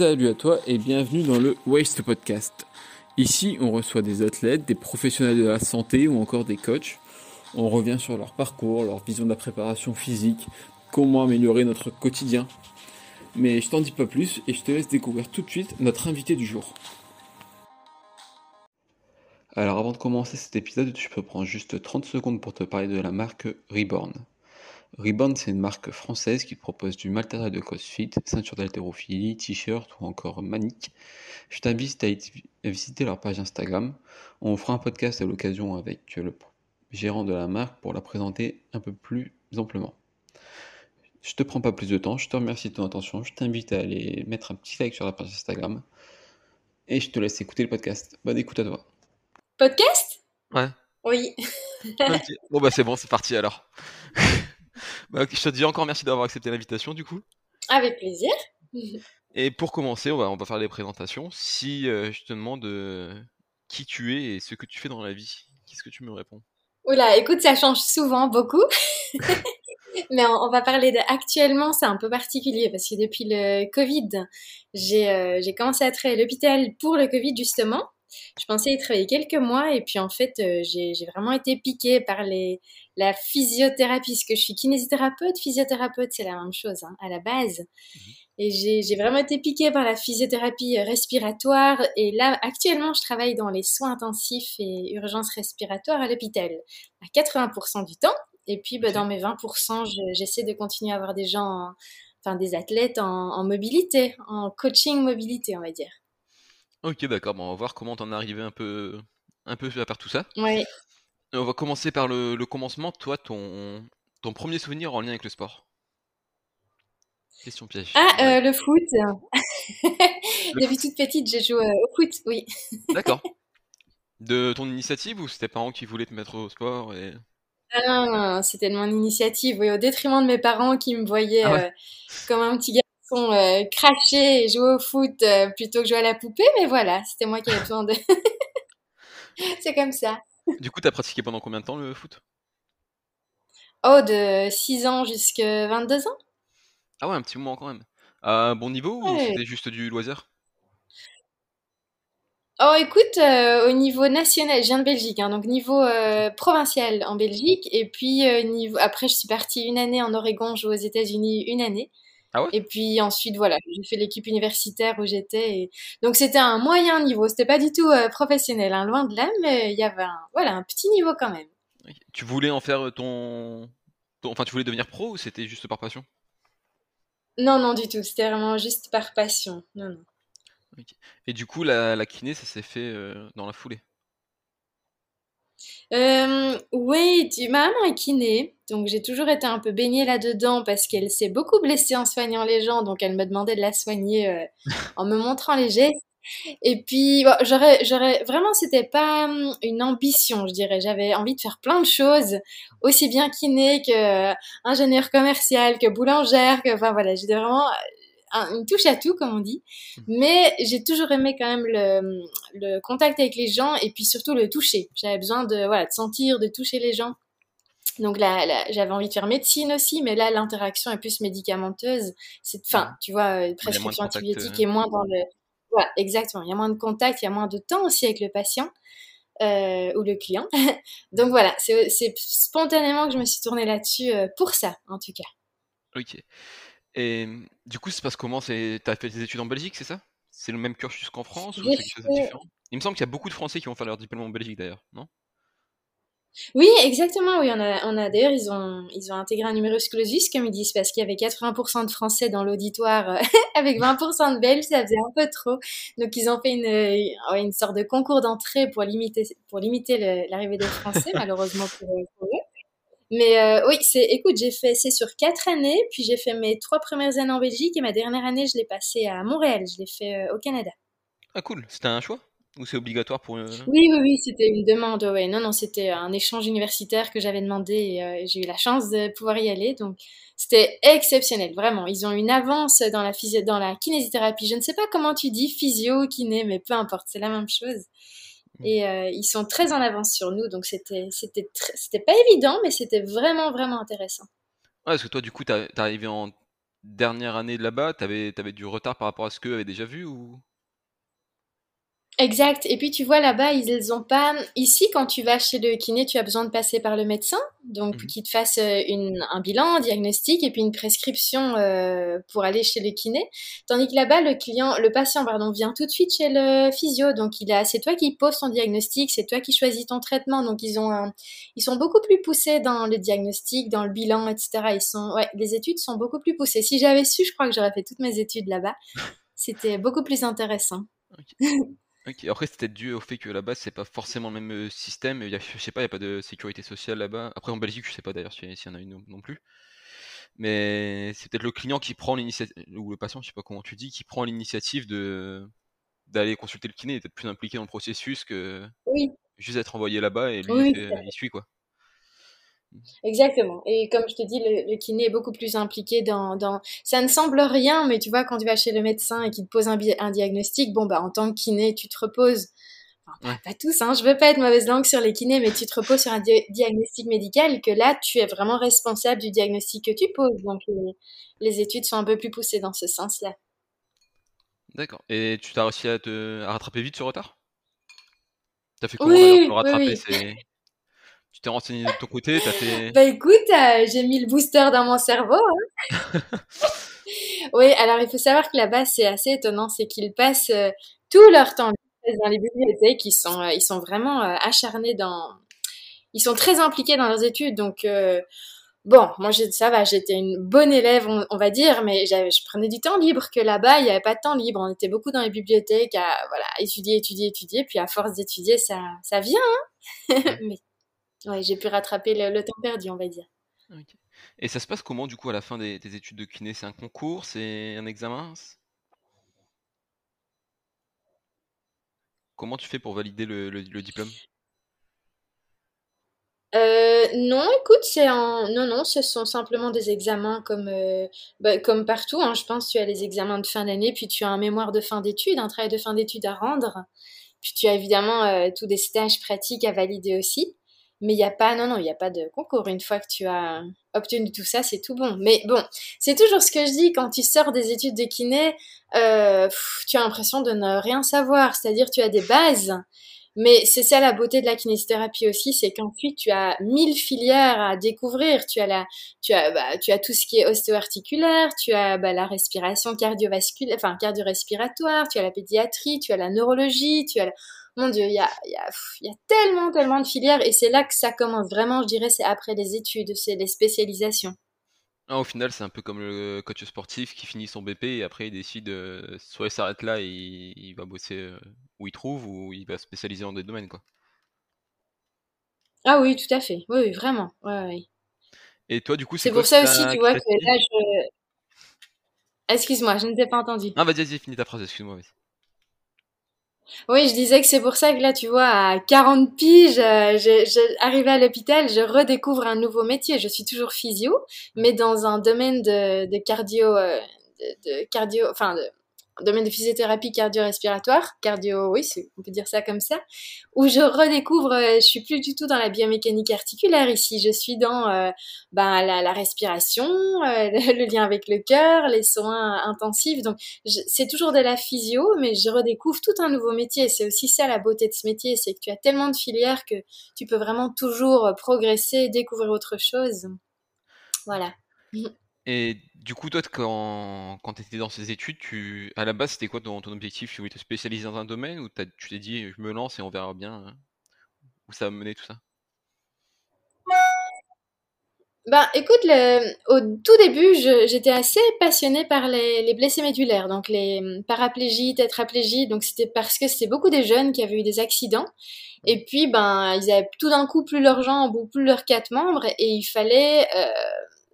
Salut à toi et bienvenue dans le Waste Podcast. Ici, on reçoit des athlètes, des professionnels de la santé ou encore des coachs. On revient sur leur parcours, leur vision de la préparation physique, comment améliorer notre quotidien. Mais je t'en dis pas plus et je te laisse découvrir tout de suite notre invité du jour. Alors avant de commencer cet épisode, je peux prendre juste 30 secondes pour te parler de la marque Reborn. Reborn, c'est une marque française qui propose du matériel de CrossFit, ceinture d'haltérophilie, t-shirt ou encore manique. Je t'invite à visiter leur page Instagram. On fera un podcast à l'occasion avec le gérant de la marque pour la présenter un peu plus amplement. Je te prends pas plus de temps, je te remercie de ton attention, je t'invite à aller mettre un petit like sur la page Instagram et je te laisse écouter le podcast. Bonne écoute à toi. Podcast? Ouais. Oui. Bon bah c'est bon, c'est parti alors. Bah, je te dis encore merci d'avoir accepté l'invitation du coup. Avec plaisir. Et pour commencer, on va, on va faire les présentations. Si euh, je te demande euh, qui tu es et ce que tu fais dans la vie, qu'est-ce que tu me réponds? Oula, écoute, ça change souvent beaucoup. Mais on, on va parler de actuellement, c'est un peu particulier parce que depuis le Covid, j'ai euh, commencé à travailler à l'hôpital pour le Covid justement. Je pensais y travailler quelques mois et puis en fait, euh, j'ai vraiment été piquée par les la physiothérapie, parce que je suis kinésithérapeute, physiothérapeute, c'est la même chose hein, à la base. Et j'ai vraiment été piquée par la physiothérapie euh, respiratoire. Et là, actuellement, je travaille dans les soins intensifs et urgences respiratoires à l'hôpital, à 80% du temps. Et puis, bah, dans mes 20%, je- j'essaie de continuer à avoir des gens, en- enfin des athlètes en, en mobilité, en coaching mobilité, on va dire. Ok, d'accord, bon, on va voir comment t'en es arrivé un peu, un peu à faire tout ça. Oui. Et on va commencer par le, le commencement. Toi, ton, ton premier souvenir en lien avec le sport? Question piège. Ah, Ouais. euh, le foot. Le Depuis toute petite, je joue euh, au foot, oui. D'accord. De ton initiative ou c'était tes parents qui voulaient te mettre au sport et... Ah c'était de mon initiative, oui, au détriment de mes parents qui me voyaient Ah ouais. euh, comme un petit garçon euh, cracher et jouer au foot euh, plutôt que jouer à la poupée, mais voilà, c'était moi qui avais besoin de... C'est comme ça. Du coup, t'as pratiqué pendant combien de temps le foot? Oh, de 6 ans jusqu'à 22 ans? Ah ouais, un petit moment quand même. À un bon niveau ou c'était juste du loisir? Oh, écoute, euh, au niveau national, je viens de Belgique, hein, donc niveau euh, provincial en Belgique, et puis euh, niveau... après, je suis partie une année en Oregon, jouer aux États-Unis une année. Ah ouais? Et puis ensuite, voilà, j'ai fait l'équipe universitaire où j'étais. Et... Donc c'était un moyen niveau, c'était pas du tout euh, professionnel, hein, loin de là, mais il y avait un, voilà, un petit niveau quand même. Tu voulais en faire ton... ton- Enfin, tu voulais devenir pro ou c'était juste par passion? Non, non, du tout, c'était vraiment juste par passion. Non, non. Ok. Et du coup, la, la kiné, ça s'est fait euh, dans la foulée? Euh, oui, tu... ma maman est kiné, donc j'ai toujours été un peu baignée là-dedans parce qu'elle s'est beaucoup blessée en soignant les gens, donc elle me demandait de la soigner euh, en me montrant les gestes. Et puis, bon, j'aurais, j'aurais, vraiment, c'était pas hum, une ambition, je dirais. J'avais envie de faire plein de choses, aussi bien kiné que euh, ingénieur commercial, que boulangère, que, enfin voilà, j'étais vraiment un- une touche à tout, comme on dit. Mais j'ai toujours aimé quand même le, le contact avec les gens et puis surtout le toucher. J'avais besoin de, voilà, de sentir, de toucher les gens. Donc là, là, j'avais envie de faire médecine aussi, mais là, l'interaction est plus médicamenteuse. C'est, enfin, tu vois, euh, moins de prescription antibiotique euh, est moins dans le... Voilà, exactement. Il y a moins de contact, il y a moins de temps aussi avec le patient euh, ou le client. Donc voilà, c'est c'est spontanément que je me suis tournée là-dessus euh, pour ça, en tout cas. Ok. Et du coup, ça se passe comment? C'est... T'as fait tes études en Belgique, c'est ça? C'est le même cursus qu'en France ou J'ai c'est quelque chose de fait... différent? Il me semble qu'il y a beaucoup de Français qui vont faire leur diplôme en Belgique d'ailleurs, non? Oui, exactement, oui, on a, on a d'ailleurs, ils ont, ils ont intégré un numerus clausus, comme ils disent, parce qu'il y avait 80% de Français dans l'auditoire, euh, avec 20% de Belges, ça faisait un peu trop. Donc, ils ont fait une, euh, une sorte de concours d'entrée pour limiter, pour limiter l'arrivée des Français, malheureusement pour eux. Mais euh, oui, c'est, écoute, j'ai fait, c'est sur quatre années, puis j'ai fait mes trois premières années en Belgique, et ma dernière année, je l'ai passée à Montréal, je l'ai fait euh, au Canada. Ah cool, c'était un choix? Ou c'est obligatoire pour... euh, Oui, oui, oui, c'était une demande, ouais. Non, non, c'était un échange universitaire que j'avais demandé et euh, j'ai eu la chance de pouvoir y aller. Donc, c'était exceptionnel, vraiment. Ils ont une avance dans la physio, dans la kinésithérapie. Je ne sais pas comment tu dis physio, kiné, mais peu importe, c'est la même chose. Et euh, ils sont très en avance sur nous, donc c'était, c'était, tr- c'était pas évident, mais c'était vraiment, vraiment intéressant. Ouais, parce que toi, du coup, t'as- t'es arrivé en dernière année là-bas, t'avais avais du retard par rapport à ce qu'eux avaient déjà vu ou? Exact. Et puis tu vois là-bas, ils ont pas. Ici, quand tu vas chez le kiné, tu as besoin de passer par le médecin, donc Mhm. qui te fasse euh, une, un bilan, un diagnostic et puis une prescription euh, pour aller chez le kiné. Tandis que là-bas, le client, le patient, pardon, vient tout de suite chez le physio. Donc il a, c'est toi qui poses ton diagnostic, c'est toi qui choisis ton traitement. Donc ils ont, un- ils sont beaucoup plus poussés dans le diagnostic, dans le bilan, etc. Ils sont, ouais, les études sont beaucoup plus poussées. Si j'avais su, je crois que j'aurais fait toutes mes études là-bas. C'était beaucoup plus intéressant. Ok. Après, c'est peut-être dû au fait que là-bas, c'est pas forcément le même euh, système. Il y a, je sais pas, il y a pas de sécurité sociale là-bas. Après, en Belgique, je sais pas d'ailleurs s'il y en a une non, plus. Mais c'est peut-être le client qui prend l'initiative, ou le patient, je sais pas comment tu dis, qui prend l'initiative de d'aller consulter le kiné, et d'être plus impliqué dans le processus que Oui, juste être envoyé là-bas et lui, oui, fait. il suit quoi. Exactement. Et comme je te dis, le, le kiné est beaucoup plus impliqué dans, dans... Ça ne semble rien, mais tu vois, quand tu vas chez le médecin et qu'il te pose un, diagnostic, bon, bah, en tant que kiné, tu te reposes... Enfin, Ouais. pas, pas tous, hein, je veux pas être mauvaise langue sur les kinés, mais tu te reposes sur un di- diagnostic médical que là, tu es vraiment responsable du diagnostic que tu poses. Donc, les, les études sont un peu plus poussées dans ce sens-là. D'accord. Et tu t'as réussi à te à rattraper vite ce retard? T'as fait comment pour Oui, oui, rattraper? oui. C'est tu t'es renseigné de ton côté, t'as fait. Bah écoute, euh, j'ai mis le booster dans mon cerveau. hein. Oui, alors il faut savoir que là-bas, c'est assez étonnant, c'est qu'ils passent euh, tout leur temps dans les bibliothèques, ils sont, euh, ils sont vraiment acharnés dans... Ils sont très impliqués dans leurs études, donc bon, moi ça va, j'étais une bonne élève, on, on va dire, mais je prenais du temps libre, que là-bas, il n'y avait pas de temps libre, on était beaucoup dans les bibliothèques à voilà, étudier, étudier, étudier, puis à force d'étudier, ça, ça vient, hein Ouais. mais ouais, j'ai pu rattraper le, le temps perdu, on va dire. Ok. Et ça se passe comment du coup à la fin des, des études de kiné? C'est un concours? C'est un examen? C'est- Comment tu fais pour valider le, le- le diplôme? Euh, non, écoute, c'est en... Non, non, ce sont simplement des examens comme, euh, bah, comme partout, hein. Je pense que tu as les examens de fin d'année, puis tu as un mémoire de fin d'études, un travail de fin d'études à rendre, puis tu as évidemment euh, tous des stages pratiques à valider aussi. Mais il n'y a pas, non, non, il n'y a pas de concours. Une fois que tu as obtenu tout ça, c'est tout bon. Mais bon, c'est toujours ce que je dis, quand tu sors des études de kiné, euh, tu as l'impression de ne rien savoir. C'est-à-dire, tu as des bases, mais c'est ça la beauté de la kinésithérapie aussi, c'est qu'ensuite tu as mille filières à découvrir. Tu as la, tu as, bah, tu as tout ce qui est ostéo-articulaire, tu as bah, la respiration cardiovasculaire, enfin cardio-respiratoire, tu as la pédiatrie, tu as la neurologie, tu as. Mon Dieu, il y a, y, a, y a tellement, tellement de filières et c'est là que ça commence vraiment, je dirais, c'est après les études, c'est les spécialisations. Ah, au final, c'est un peu comme le coach sportif qui finit son BP et après il décide euh, soit il s'arrête là et il, il va bosser euh, où il trouve ou il va se spécialiser dans des domaines quoi. Ah oui, tout à fait. Oui, oui, vraiment. Ouais, ouais. Et toi, du coup, c'est pour ça aussi, tu vois, que là, je... Excuse-moi, je ne t'ai pas entendu. Ah, vas-y, vas-y, finis ta phrase, excuse-moi. vas-y. Oui, je disais que c'est pour ça que là, tu vois, à 40 piges, euh, je, je, à l'hôpital, je redécouvre un nouveau métier. Je suis toujours physio, mais dans un domaine de, de cardio, euh, de, de cardio, enfin, de domaine de physiothérapie cardio-respiratoire, cardio, oui, on peut dire ça comme ça, où je redécouvre, euh, je suis plus du tout dans la biomécanique articulaire ici, je suis dans euh, ben, la, respiration, euh, le, lien avec le cœur, les soins intensifs, donc c'est toujours de la physio, mais je redécouvre tout un nouveau métier. C'est aussi ça la beauté de ce métier, c'est que tu as tellement de filières que tu peux vraiment toujours progresser, découvrir autre chose. Voilà. Et du coup, toi, quand, quand tu étais dans ces études, tu, à la base, c'était quoi ton, ton objectif? Tu voulais te spécialiser dans un domaine ou tu t'es dit, je me lance et on verra bien hein, où ça va mener tout ça? Ben, écoute, au tout début, j'étais assez passionnée par les, les blessés médulaires, donc les hum, paraplégies, tétraplégies. Donc c'était parce que c'était beaucoup des jeunes qui avaient eu des accidents. Et puis, ben, ils avaient tout d'un coup plus leurs jambes ou plus leurs quatre membres, et il fallait euh,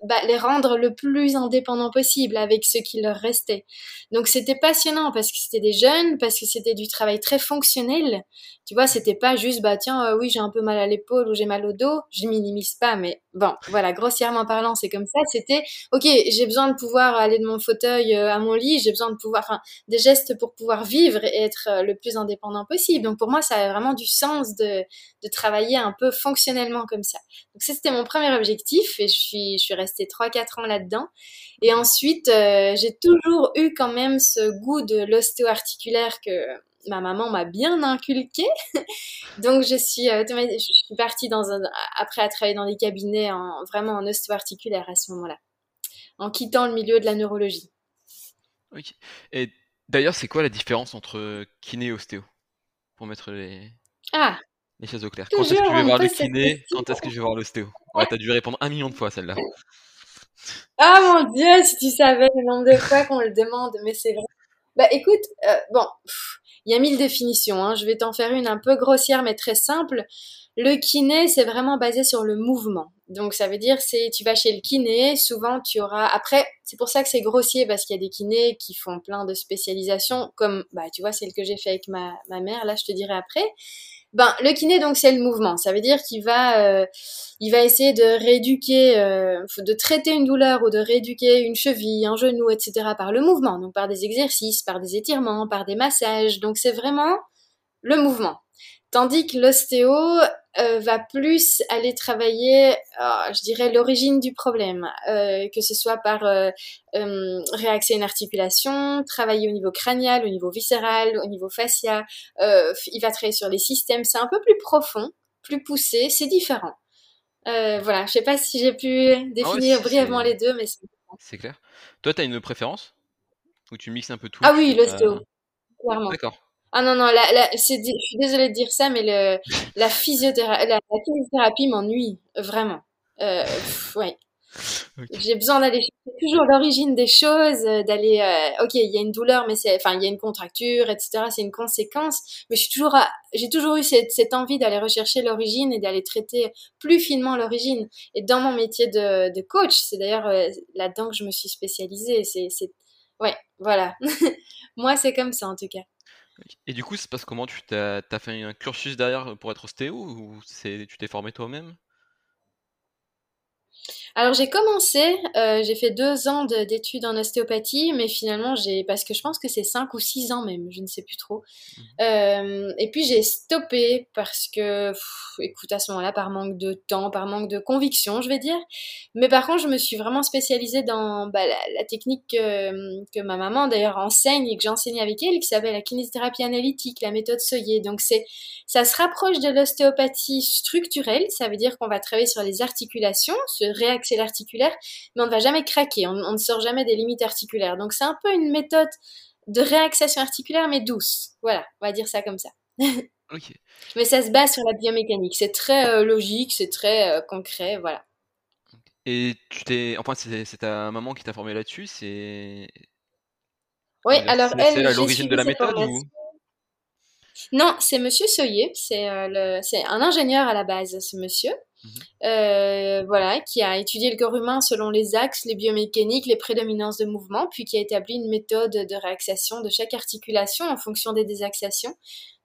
bah, les rendre le plus indépendants possible avec ce qui leur restait. Donc c'était passionnant parce que c'était des jeunes, parce que c'était du travail très fonctionnel. Tu vois, c'était pas juste, bah tiens, euh, oui, j'ai un peu mal à l'épaule ou j'ai mal au dos. Je minimise pas, mais bon, voilà, grossièrement parlant, c'est comme ça. C'était, ok, j'ai besoin de pouvoir aller de mon fauteuil euh, à mon lit, j'ai besoin de pouvoir, enfin, des gestes pour pouvoir vivre et être euh, le plus indépendant possible. Donc pour moi, ça a vraiment du sens de, de travailler un peu fonctionnellement comme ça. Donc ça, c'était mon premier objectif et je suis, je suis restée resté 3-4 ans là-dedans. Et ensuite, j'ai toujours eu quand même ce goût de l'ostéo-articulaire que ma maman m'a bien inculqué. Donc je suis, je suis partie dans un, après à travailler dans des cabinets en, vraiment en ostéo-articulaire à ce moment-là, en quittant le milieu de la neurologie. Et d'ailleurs, c'est quoi la différence entre kiné et ostéo? Pour mettre les, ah. Les choses au clair. Quand est-ce que je vais voir le kiné? Quand est-ce que je vais voir l'ostéo? Ouais, t'as dû répondre un million de fois celle-là. Ah mon dieu, si tu savais le nombre de fois qu'on le demande, mais c'est vrai. Bah écoute, euh, bon, il y a mille définitions. Hein. Je vais t'en faire une un peu grossière mais très simple. Le kiné, c'est vraiment basé sur le mouvement. Donc ça veut dire c'est tu vas chez le kiné, souvent tu auras après c'est pour ça que c'est grossier parce qu'il y a des kinés qui font plein de spécialisations comme bah tu vois celle que j'ai fait avec ma, ma mère là je te dirai après. Ben le kiné donc c'est le mouvement, ça veut dire qu'il va euh, il va essayer de rééduquer euh, de traiter une douleur ou de rééduquer une cheville, un genou etc par le mouvement, donc par des exercices, par des étirements, par des massages. Donc c'est vraiment le mouvement. Tandis que l'ostéo euh, va plus aller travailler, euh, je dirais, l'origine du problème, euh, que ce soit par réaxer une articulation, travailler au niveau crânial, au niveau viscéral, au niveau fascia. il va travailler sur les systèmes. C'est un peu plus profond, plus poussé, c'est différent. voilà, je sais pas si j'ai pu ah définir brièvement les deux, mais c'est clair. Toi, tu as une préférence? Ou tu mixes un peu tout? Ah oui, l'ostéo, clairement. D'accord. Ah non, non, la, la, je suis désolée de dire ça, mais le, la physiothérapie, la, kinésithérapie m'ennuie, vraiment. Euh, ouais. J'ai besoin d'aller chercher toujours l'origine des choses, euh, d'aller, euh, ok, il y a une douleur, mais c'est, enfin, il y a une contracture, etc. C'est une conséquence, mais je suis toujours, j'ai toujours eu cette, cette envie d'aller rechercher l'origine et d'aller traiter plus finement l'origine. Et dans mon métier de, de coach, c'est d'ailleurs euh, là-dedans que je me suis spécialisée. C'est, ouais, voilà. Moi, c'est comme ça en tout cas. Et du coup, c'est parce comment? Tu t'as as fait un cursus derrière pour être ostéo ou tu t'es formé toi-même? Alors j'ai commencé, euh, j'ai fait deux ans d'études en ostéopathie, mais finalement j'ai, parce que je pense que c'est cinq ou six ans même, je ne sais plus trop. Mmh. Euh, et puis j'ai stoppé parce que, écoute, à ce moment-là, par manque de temps, par manque de conviction, je vais dire. Mais par contre, je me suis vraiment spécialisée dans bah, la, technique que, que, ma maman d'ailleurs enseigne et que j'enseigne avec elle, qui s'appelle la kinésithérapie analytique, la méthode Soyer. Donc c'est, ça se rapproche de l'ostéopathie structurelle, ça veut dire qu'on va travailler sur les articulations, se réactiver l'articulaire, mais on ne va jamais craquer, on, ne sort jamais des limites articulaires. Donc c'est un peu une méthode de réaxation articulaire, mais douce. Voilà, on va dire ça comme ça. Mais ça se base sur la biomécanique. C'est très euh, logique, c'est très euh, concret, voilà. Et tu t'es, enfin, c'est ta maman qui t'a formé là-dessus, c'est. Oui, alors elle. C'est l'origine de la méthode ou... Non, c'est Monsieur Soyer. C'est euh, c'est un ingénieur à la base, ce monsieur. Mhm. Euh, voilà, qui a étudié le corps humain selon les axes, les biomécaniques, les prédominances de mouvement, puis qui a établi une méthode de réaxation de chaque articulation en fonction des désaxations.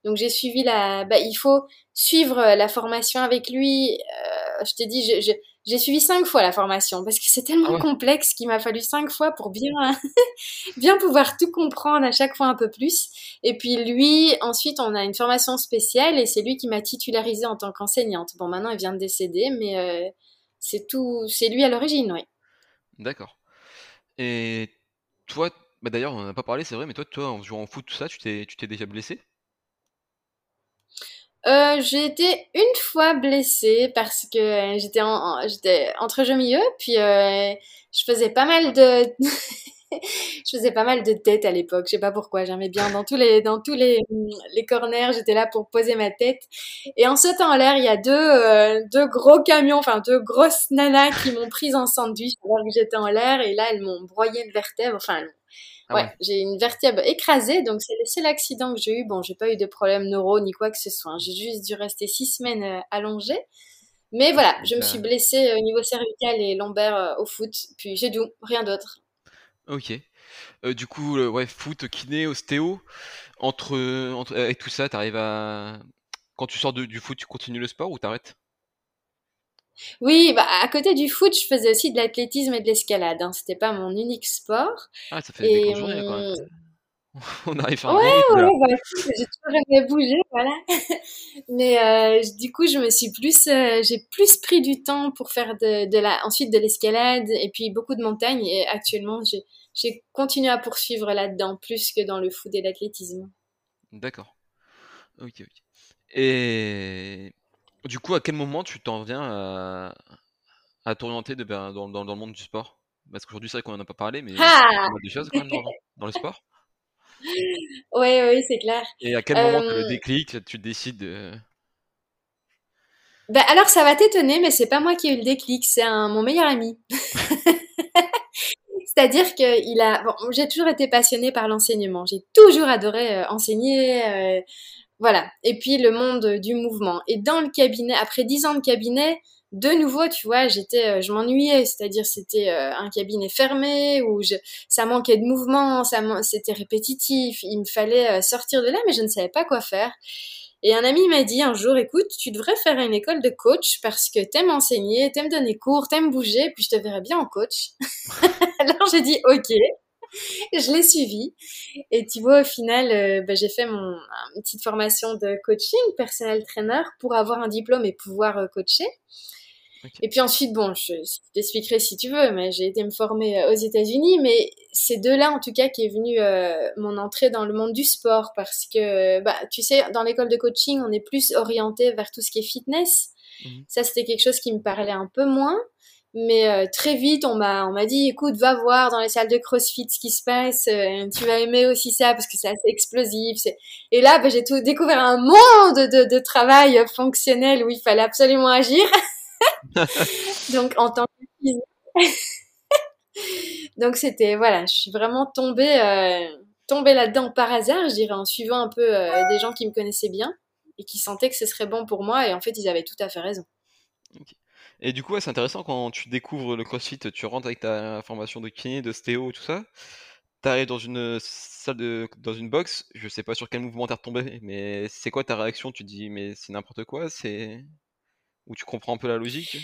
Donc j'ai suivi la, bah, il faut suivre la formation avec lui. Euh, je t'ai dit, je, j'ai suivi cinq fois la formation parce que c'est tellement ah complexe qu'il m'a fallu cinq fois pour bien, bien pouvoir tout comprendre à chaque fois un peu plus. Et puis lui, ensuite, on a une formation spéciale et c'est lui qui m'a titularisée en tant qu'enseignante. Bon, maintenant, il vient de décéder, mais euh, c'est tout, c'est lui à l'origine, oui. D'accord. Et toi, bah d'ailleurs, on n'a pas parlé, c'est vrai, mais toi, toi, en jouant au foot, tout ça, tu t'es, tu t'es déjà blessé? Euh, j'ai été une fois blessée parce que j'étais en, j'étais entre jeux milieu, puis euh, je faisais pas mal de je faisais pas mal de tête à l'époque. Je sais pas pourquoi. J'aimais bien dans tous les dans tous les les corners. J'étais là pour poser ma tête. Et en sautant en l'air, il y a deux euh, deux gros camions, enfin deux grosses nanas qui m'ont prise en sandwich alors que j'étais en l'air. Et là, elles m'ont broyé une vertèbre. Enfin, ah ouais, j'ai une vertèbre écrasée, donc c'est le seul accident que j'ai eu. Bon, j'ai pas eu de problème neuro ni quoi que ce soit. Hein. J'ai juste dû rester six semaines euh, allongée. Mais voilà, je me suis blessée euh, au niveau cervical et lombaire euh, au foot. Puis j'ai tout, rien d'autre. Ok. du coup, ouais, foot, kiné, ostéo, entre, entre et tout ça, t'arrives à. Quand tu sors du foot, tu continues le sport ou t'arrêtes? Oui, bah, à côté du foot, je faisais aussi de l'athlétisme et de l'escalade. Hein. C'était pas mon unique sport. Ah, ça fait des journées, quoi. On arrive à Ouais, un ouais, bah, j'ai toujours aimé bouger, voilà. Mais euh, du coup, je me suis plus, euh, j'ai plus pris du temps pour faire de, de la, ensuite de l'escalade et puis beaucoup de montagnes. Et actuellement, j'ai, j'ai continué à poursuivre là-dedans plus que dans le foot et l'athlétisme. D'accord. Ok, ok. Et du coup, à quel moment tu t'en viens à, à t'orienter de, ben, dans, dans, dans le monde du sport? Parce qu'aujourd'hui, c'est vrai qu'on en a pas parlé, mais il y a Ah! pas mal de choses quand même dans, dans le sport. Ouais, ouais, c'est clair. Et à quel moment le Euh, déclic, tu décides de... ben alors, ça va t'étonner, mais c'est pas moi qui ai eu le déclic, c'est un, mon meilleur ami. C'est-à-dire que il a, bon, j'ai toujours été passionnée par l'enseignement. J'ai toujours adoré euh, enseigner, euh, voilà. Et puis le monde du mouvement. Et dans le cabinet, après dix ans de cabinet, de nouveau, tu vois, j'étais, euh, je m'ennuyais. C'est-à-dire, c'était euh, un cabinet fermé où ça manquait de mouvement, c'était répétitif. Il me fallait euh, sortir de là, mais je ne savais pas quoi faire. Et un ami m'a dit un jour, écoute, tu devrais faire une école de coach parce que t'aimes enseigner, t'aimes donner cours, t'aimes bouger, puis je te verrais bien en coach. Alors j'ai dit ok, je l'ai suivi. Et tu vois, au final, euh, bah, j'ai fait mon une petite formation de coaching, personnel trainer, pour avoir un diplôme et pouvoir euh, coacher. Et puis ensuite, bon, je, je t'expliquerai si tu veux, mais j'ai été me former euh, aux États-Unis, mais c'est de là en tout cas qu'est venue euh, mon entrée dans le monde du sport, parce que, bah, tu sais, dans l'école de coaching, on est plus orienté vers tout ce qui est fitness. Mhm. Ça, c'était quelque chose qui me parlait un peu moins. Mais euh, très vite, on m'a on m'a dit, écoute, va voir dans les salles de CrossFit ce qui se passe. euh, tu vas aimer aussi ça parce que c'est assez explosif. Et là, bah, j'ai tout découvert un monde de, de travail fonctionnel où il fallait absolument agir. Donc, en tant que donc c'était voilà, je suis vraiment tombée euh, tombée là-dedans par hasard, je dirais, en suivant un peu des gens qui me connaissaient bien et qui sentaient que ce serait bon pour moi. Et en fait, ils avaient tout à fait raison. Et du coup, c'est intéressant quand tu découvres le CrossFit, tu rentres avec ta formation de kiné, de stéo, tout ça. T'arrives dans une salle de, dans une box, je sais pas sur quel mouvement t'es retombé, mais c'est quoi ta réaction? Tu te dis, mais c'est n'importe quoi, c'est, ou tu comprends un peu la logique?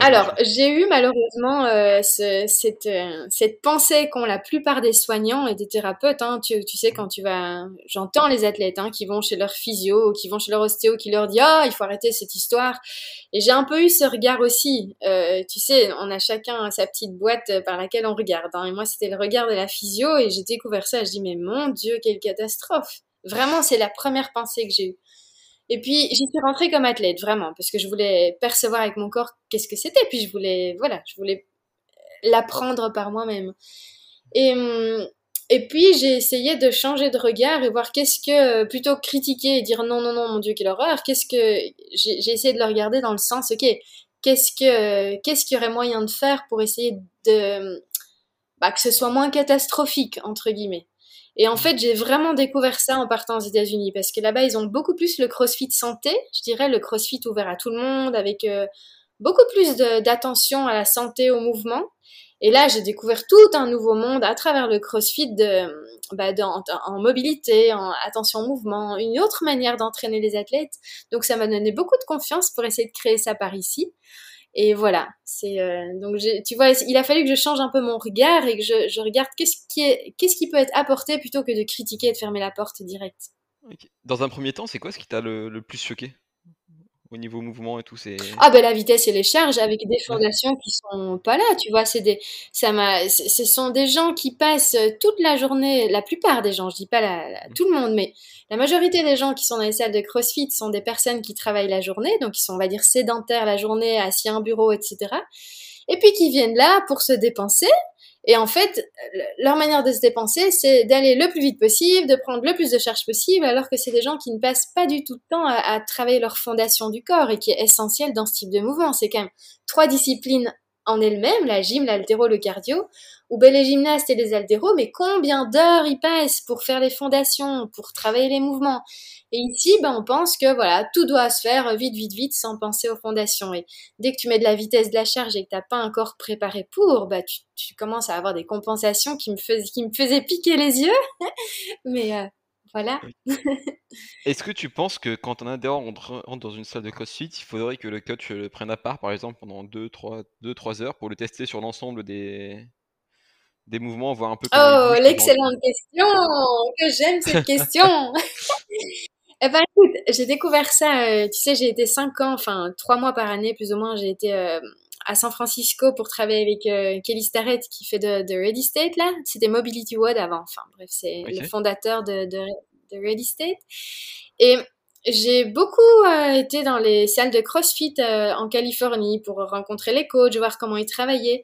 Alors, j'ai eu malheureusement euh, euh, cette pensée qu'ont la plupart des soignants et des thérapeutes. Hein, tu, sais, quand tu vas... J'entends les athlètes hein, qui vont chez leur physio qui vont chez leur ostéo qui leur dit «Ah, il faut arrêter cette histoire». Et j'ai un peu eu ce regard aussi. Euh, tu sais, on a chacun sa petite boîte par laquelle on regarde. Hein, et moi, c'était le regard de la physio et j'ai découvert ça. Je dis «Mais mon Dieu, quelle catastrophe!» Vraiment, c'est la première pensée que j'ai eue. Et puis, j'y suis rentrée comme athlète, vraiment, parce que je voulais percevoir avec mon corps qu'est-ce que c'était, puis je voulais, voilà, je voulais l'apprendre par moi-même. Et, hum, et puis, j'ai essayé de changer de regard et voir qu'est-ce que, plutôt que critiquer et dire non, non, non, mon Dieu, quelle horreur, qu'est-ce que, j'ai essayé de le regarder dans le sens, ok, qu'est-ce que, qu'est-ce qu'il y aurait moyen de faire pour essayer de, bah, que ce soit moins catastrophique, entre guillemets. Et en fait, j'ai vraiment découvert ça en partant aux États-Unis parce que là-bas, ils ont beaucoup plus le CrossFit santé, je dirais le CrossFit ouvert à tout le monde, avec euh, beaucoup plus d'attention à la santé, au mouvement. Et là, j'ai découvert tout un nouveau monde à travers le CrossFit bah, dans- en mobilité, en attention au mouvement, une autre manière d'entraîner les athlètes. Donc, ça m'a donné beaucoup de confiance pour essayer de créer ça par ici. Et voilà, c'est euh, donc tu vois, il a fallu que je change un peu mon regard et que je, je regarde qu'est-ce qui est, qu'est-ce qui peut être apporté plutôt que de critiquer et de fermer la porte direct. Dans un premier temps, c'est quoi ce qui t'a le plus choqué? Au niveau mouvement et tout? C'est, Ah ben la vitesse et les charges avec des fondations qui sont pas là, tu vois, c'est des, ça m'a, ce sont des gens qui passent toute la journée, la plupart des gens, je dis pas la, la- Mm. tout le monde, mais la majorité des gens qui sont dans les salles de CrossFit sont des personnes qui travaillent la journée, donc qui sont, on va dire, sédentaires la journée, assis à un bureau, etc. Et puis qui viennent là pour se dépenser. Et en fait, le- leur manière de se dépenser, c'est d'aller le plus vite possible, de prendre le plus de charges possible, alors que c'est des gens qui ne passent pas du tout de temps à, à travailler leur fondation du corps et qui est essentiel dans ce type de mouvement. C'est quand même trois disciplines en elles-mêmes, la gym, l'haltéro, le cardio, ou ben les gymnastes et les haltéros, mais combien d'heures ils passent pour faire les fondations, pour travailler les mouvements. Et ici, ben, on pense que voilà, tout doit se faire vite, vite, vite, sans penser aux fondations. Et dès que tu mets de la vitesse de la charge et que t'as pas un corps préparé pour, bah tu, commences à avoir des compensations qui me faisaient, piquer les yeux. Mais euh, voilà. Est-ce que tu penses que quand un adhérent rentre, rentre dans une salle de CrossFit, il faudrait que le coach le prenne à part, par exemple, pendant 2-3 heures pour le tester sur l'ensemble des, des mouvements, voir un peu Oh, l'excellente question Que j'aime cette question Eh ben écoute, j'ai découvert ça, euh, tu sais, j'ai été cinq ans, enfin trois mois par année plus ou moins, j'ai été euh, à San Francisco pour travailler avec euh, Kelly Starrett qui fait de, de Ready State là. C'était Mobility Wad avant, enfin bref, c'est le fondateur de, de, de Ready State. Et j'ai beaucoup été dans les salles de CrossFit en Californie pour rencontrer les coachs, voir comment ils travaillaient.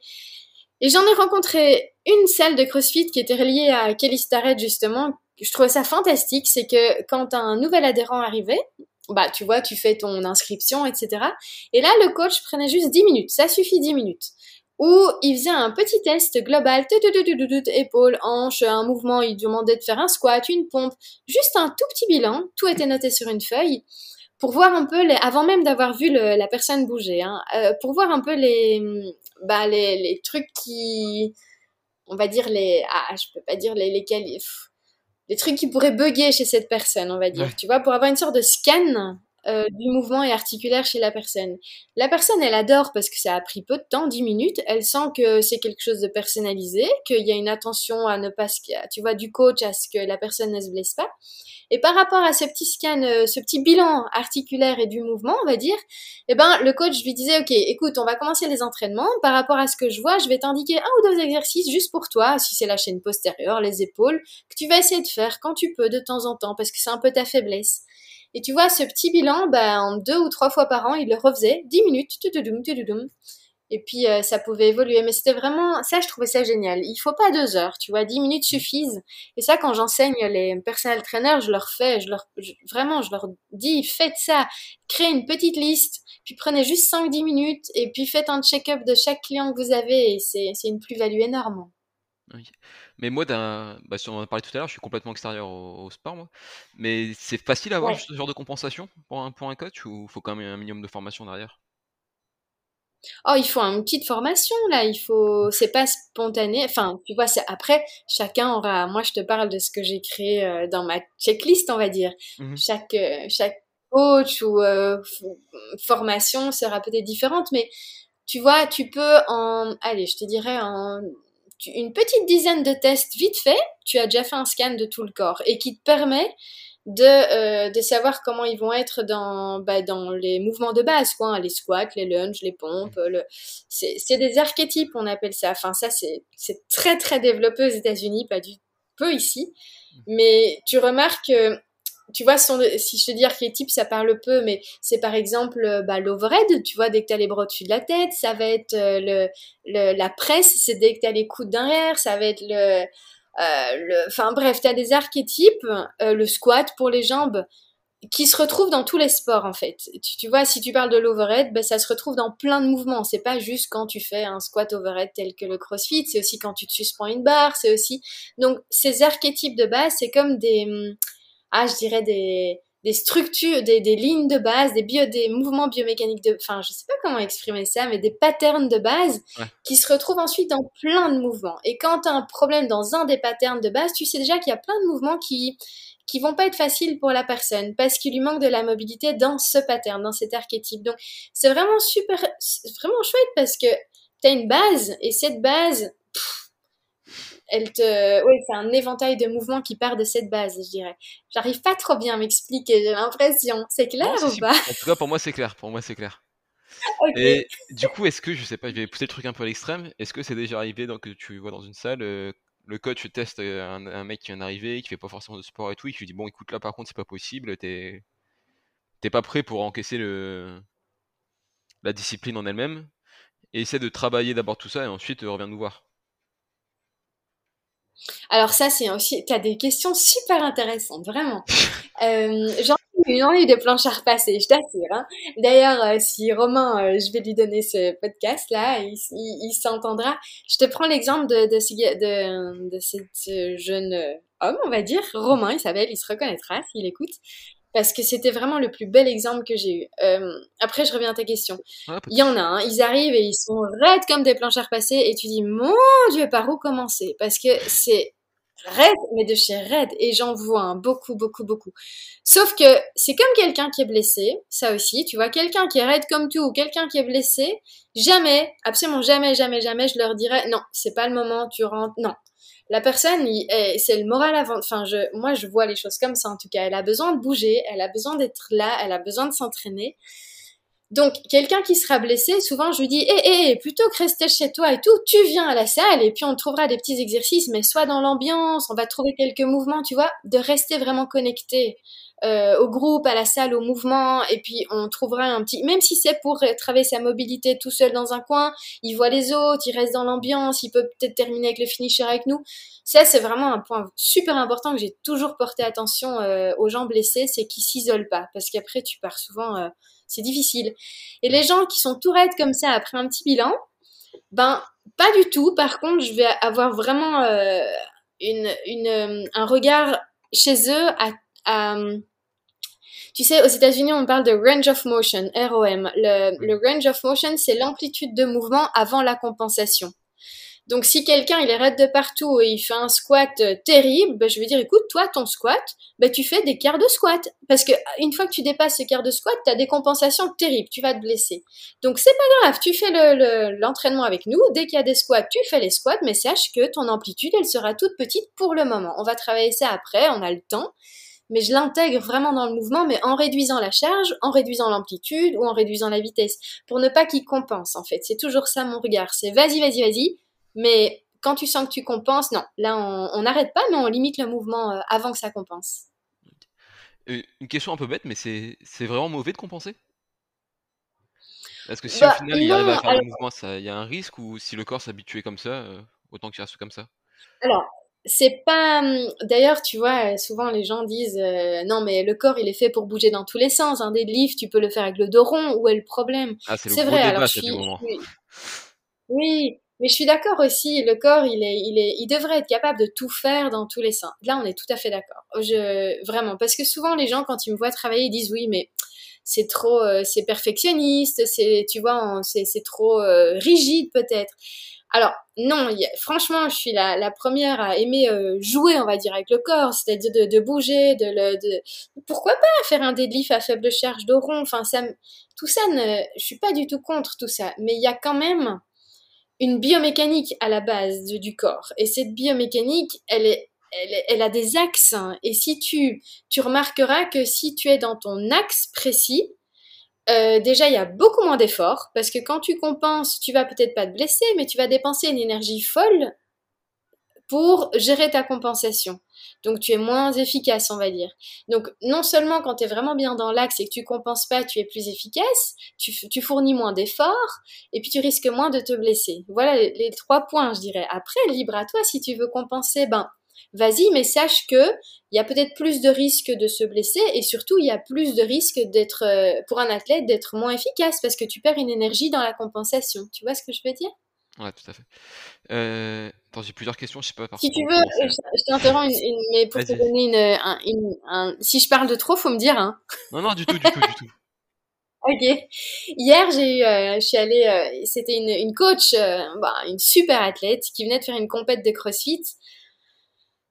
Et j'en ai rencontré une salle de CrossFit qui était reliée à Kelly Starrett justement. Je trouvais ça fantastique, c'est que quand un nouvel adhérent arrivait, bah tu vois, tu fais ton inscription, etc. Et là, le coach prenait juste 10 minutes, ça suffit 10 minutes. Où il faisait un petit test global, épaule, hanche, un mouvement, il demandait de faire un squat, une pompe, juste un tout petit bilan, tout était noté sur une feuille pour voir un peu les, avant même d'avoir vu la personne bouger, hein, euh, pour voir un peu les, bah, les, les, trucs qui, on va dire les, ah, je peux pas dire les, lesquels, les trucs qui pourraient bugger chez cette personne, on va dire, tu vois, pour avoir une sorte de scan euh, du mouvement et articulaire chez la personne. La personne, elle adore parce que ça a pris peu de temps, 10 minutes. Elle sent que c'est quelque chose de personnalisé, qu'il y a une attention à ne pas, tu vois, du coach à ce que la personne ne se blesse pas. Et par rapport à ce petit scan, euh, ce petit bilan articulaire et du mouvement, on va dire, eh ben, le coach lui disait, OK, écoute, on va commencer les entraînements. Par rapport à ce que je vois, je vais t'indiquer un ou deux exercices juste pour toi, si c'est la chaîne postérieure, les épaules, que tu vas essayer de faire quand tu peux de temps en temps, parce que c'est un peu ta faiblesse. Et tu vois, ce petit bilan, ben, en deux ou trois fois par an, il le refaisait, dix minutes, et puis euh, ça pouvait évoluer. Mais c'était vraiment, ça je trouvais ça génial. Il faut pas deux heures, tu vois, dix minutes suffisent. Et ça quand j'enseigne les personnels trainers, je leur fais, je leur, vraiment, je leur dis, faites ça, créez une petite liste, puis prenez juste 5-10 minutes, et puis faites un check-up de chaque client que vous avez, et c'est une plus-value énorme. Oui. Mais moi, d'un, bah, on en a parlé tout à l'heure, je suis complètement extérieur au, sport, moi. Mais c'est facile à avoir ce genre de compensation pour un, pour un coach ou faut quand même un minimum de formation derrière? Oh, il faut une petite formation là, il faut, c'est pas spontané. Enfin, tu vois, c'est après chacun aura. Moi, je te parle de ce que j'ai créé euh, dans ma checklist, on va dire. Mmh chaque euh, chaque coach ou euh, formation sera peut-être différente, mais tu vois, tu peux en, allez, je te dirais en une petite dizaine de tests vite fait, tu as déjà fait un scan de tout le corps et qui te permet de, euh, de savoir comment ils vont être dans, bah, dans les mouvements de base, quoi, hein, les squats, les lunges, les pompes. Le... C'est des archétypes, on appelle ça. Enfin, ça, c'est très, très développé aux États-Unis, pas du peu ici. Mais tu remarques que, tu vois, si je te dis archétype, ça parle peu, mais c'est par exemple bah, l'overhead, tu vois, dès que tu as les bras au-dessus de la tête, ça va être euh, la presse, c'est dès que tu as les coudes derrière, ça va être le euh, enfin bref, tu as des archétypes, euh, le squat pour les jambes, qui se retrouvent dans tous les sports en fait. Tu, vois, si tu parles de l'overhead, ben, ça se retrouve dans plein de mouvements. C'est pas juste quand tu fais un squat overhead tel que le crossfit, c'est aussi quand tu te suspends une barre, c'est aussi... Donc ces archétypes de base, c'est comme des... Hum, ah, je dirais des des structures, des, des, lignes de base, des, bio, des mouvements biomécaniques de, enfin, je sais pas comment exprimer ça, mais des patterns de base qui se retrouvent ensuite dans plein de mouvements. Et quand tu as un problème dans un des patterns de base, tu sais déjà qu'il y a plein de mouvements qui, qui vont pas être faciles pour la personne parce qu'il lui manque de la mobilité dans ce pattern, dans cet archétype. Donc, c'est vraiment super, vraiment chouette parce que tu as une base et cette base, elle te, oui, c'est un éventail de mouvements qui part de cette base, je dirais. J'arrive pas trop bien à m'expliquer, j'ai l'impression. C'est clair ou pas? En tout cas, pour moi, c'est clair. Pour moi, c'est clair. Et du coup, est-ce que, je sais pas, je vais pousser le truc un peu à l'extrême, est-ce que c'est déjà arrivé donc, que tu vois dans une salle, euh, le coach teste euh, un, mec qui vient d'arriver, qui fait pas forcément de sport et tout, et qui lui dit Bon, écoute, là par contre, c'est pas possible, t'es pas prêt pour encaisser le... la discipline en elle-même, et essaie de travailler d'abord tout ça, et ensuite euh, reviens nous voir. Alors ça, c'est aussi, tu as des questions super intéressantes, vraiment. Euh, J'en ai eu des planches à repasser, je t'assure. Hein. D'ailleurs, euh, si Romain, euh, je vais lui donner ce podcast-là, il, il, s'entendra. Je te prends l'exemple de, de, de, de, ce jeune homme, on va dire, Romain, il s'appelle, il se reconnaîtra s'il écoute parce que c'était vraiment le plus bel exemple que j'ai eu. Euh, après, je reviens à ta question. il y en a, hein, ils arrivent et ils sont raides comme des planches à repasser et tu dis, mon Dieu, par où commencer? Parce que c'est raide, mais de chez raide. Et j'en vois hein, beaucoup, beaucoup, beaucoup. Sauf que c'est comme quelqu'un qui est blessé, ça aussi, tu vois, quelqu'un qui est raide comme tout ou quelqu'un qui est blessé, jamais, absolument jamais, jamais, jamais, je leur dirais, non, c'est pas le moment, tu rentres, non. La personne, c'est le moral avant. Enfin, je, moi, je vois les choses comme ça en tout cas. Elle a besoin de bouger, elle a besoin d'être là, elle a besoin de s'entraîner. Donc, quelqu'un qui sera blessé, souvent je lui dis, hé, eh, hé, eh, plutôt que rester chez toi et tout, tu viens à la salle et puis on trouvera des petits exercices, mais soit dans l'ambiance, on va trouver quelques mouvements, tu vois, de rester vraiment connecté euh, au groupe, à la salle, au mouvement, et puis on trouvera un petit, même si c'est pour travailler sa mobilité tout seul dans un coin, il voit les autres, il reste dans l'ambiance, il peut peut-être terminer avec le finisher avec nous. Ça, c'est vraiment un point super important que j'ai toujours porté attention euh, aux gens blessés, c'est qu'ils s'isolent pas, parce qu'après tu pars souvent... Euh, c'est difficile. Et les gens qui sont tout raides comme ça après un petit bilan, ben pas du tout. Par contre, je vais avoir vraiment une, une, un regard chez eux à, tu sais, aux États-Unis, on parle de range of motion, ROM. Le, le range of motion, c'est l'amplitude de mouvement avant la compensation. Donc si quelqu'un il raide de partout et il fait un squat euh, terrible, ben, je vais dire écoute toi ton squat, ben, tu fais des quarts de squat parce que une fois que tu dépasses ces quarts de squat, tu as des compensations terribles, tu vas te blesser. Donc c'est pas grave, tu fais l'entraînement le, avec nous, dès qu'il y a des squats, tu fais les squats mais sache que ton amplitude elle sera toute petite pour le moment. On va travailler ça après, on a le temps. Mais je l'intègre vraiment dans le mouvement, mais en réduisant la charge, en réduisant l'amplitude ou en réduisant la vitesse, pour ne pas qu'il compense en fait. C'est toujours ça mon regard. C'est vas-y, vas-y, vas-y, mais quand tu sens que tu compenses, non, là on n'arrête pas, mais on limite le mouvement euh, avant que ça compense. Une question un peu bête, mais c'est vraiment mauvais de compenser? Est-ce que si au bah, final il arrive à faire le mouvement, il y a un risque ou si le corps s'habituait comme ça, euh, autant qu'il reste comme ça? Alors, c'est pas. Hum, d'ailleurs, tu vois, souvent les gens disent euh, non, mais le corps il est fait pour bouger dans tous les sens. Un deadlift, tu peux le faire avec le dos rond. Où est le problème? Ah, C'est vrai. alors, je suis... Oui, mais je suis d'accord aussi, le corps, il est, il est, il devrait être capable de tout faire dans tous les sens. Là, on est tout à fait d'accord. Je, vraiment, parce que souvent les gens, quand ils me voient travailler, ils disent oui, mais c'est trop, euh, c'est perfectionniste, c'est, tu vois, c'est, c'est trop euh, rigide peut-être. Alors non, franchement, je suis la, première à aimer euh, jouer, on va dire, avec le corps, c'est-à-dire de, de, bouger, de le, de... pourquoi pas faire un deadlift à faible charge de rond. Enfin, ça, tout ça, ne, je suis pas du tout contre tout ça, mais il y a quand même une biomécanique à la base du corps. Et cette biomécanique, elle est, elle, a des axes. Hein. Et si tu, tu remarqueras que si tu es dans ton axe précis, euh, déjà, il y a beaucoup moins d'efforts parce que quand tu compenses, tu vas peut-être pas te blesser, mais tu vas dépenser une énergie folle pour gérer ta compensation. Donc tu es moins efficace, on va dire. Donc non seulement quand tu es vraiment bien dans l'axe et que tu compenses pas, tu es plus efficace, tu, tu fournis moins d'efforts et puis tu risques moins de te blesser. Voilà les, trois points, je dirais. Après, libre à toi, si tu veux compenser, ben vas-y, mais sache que il y a peut-être plus de risques de se blesser et surtout il y a plus de risques d'être euh, pour un athlète d'être moins efficace parce que tu perds une énergie dans la compensation. Tu vois ce que je veux dire? Ouais, tout à fait. Euh, attends, j'ai plusieurs questions, je sais pas. Si tu veux, je, t'interromps, mais pour te donner une, un, si je parle de trop, faut me dire. Hein. Non, non, du tout, du tout, du tout. Ok. Hier, j'ai eu, euh, je suis allée, euh, c'était une, une coach, bah, une super athlète qui venait de faire une compète de CrossFit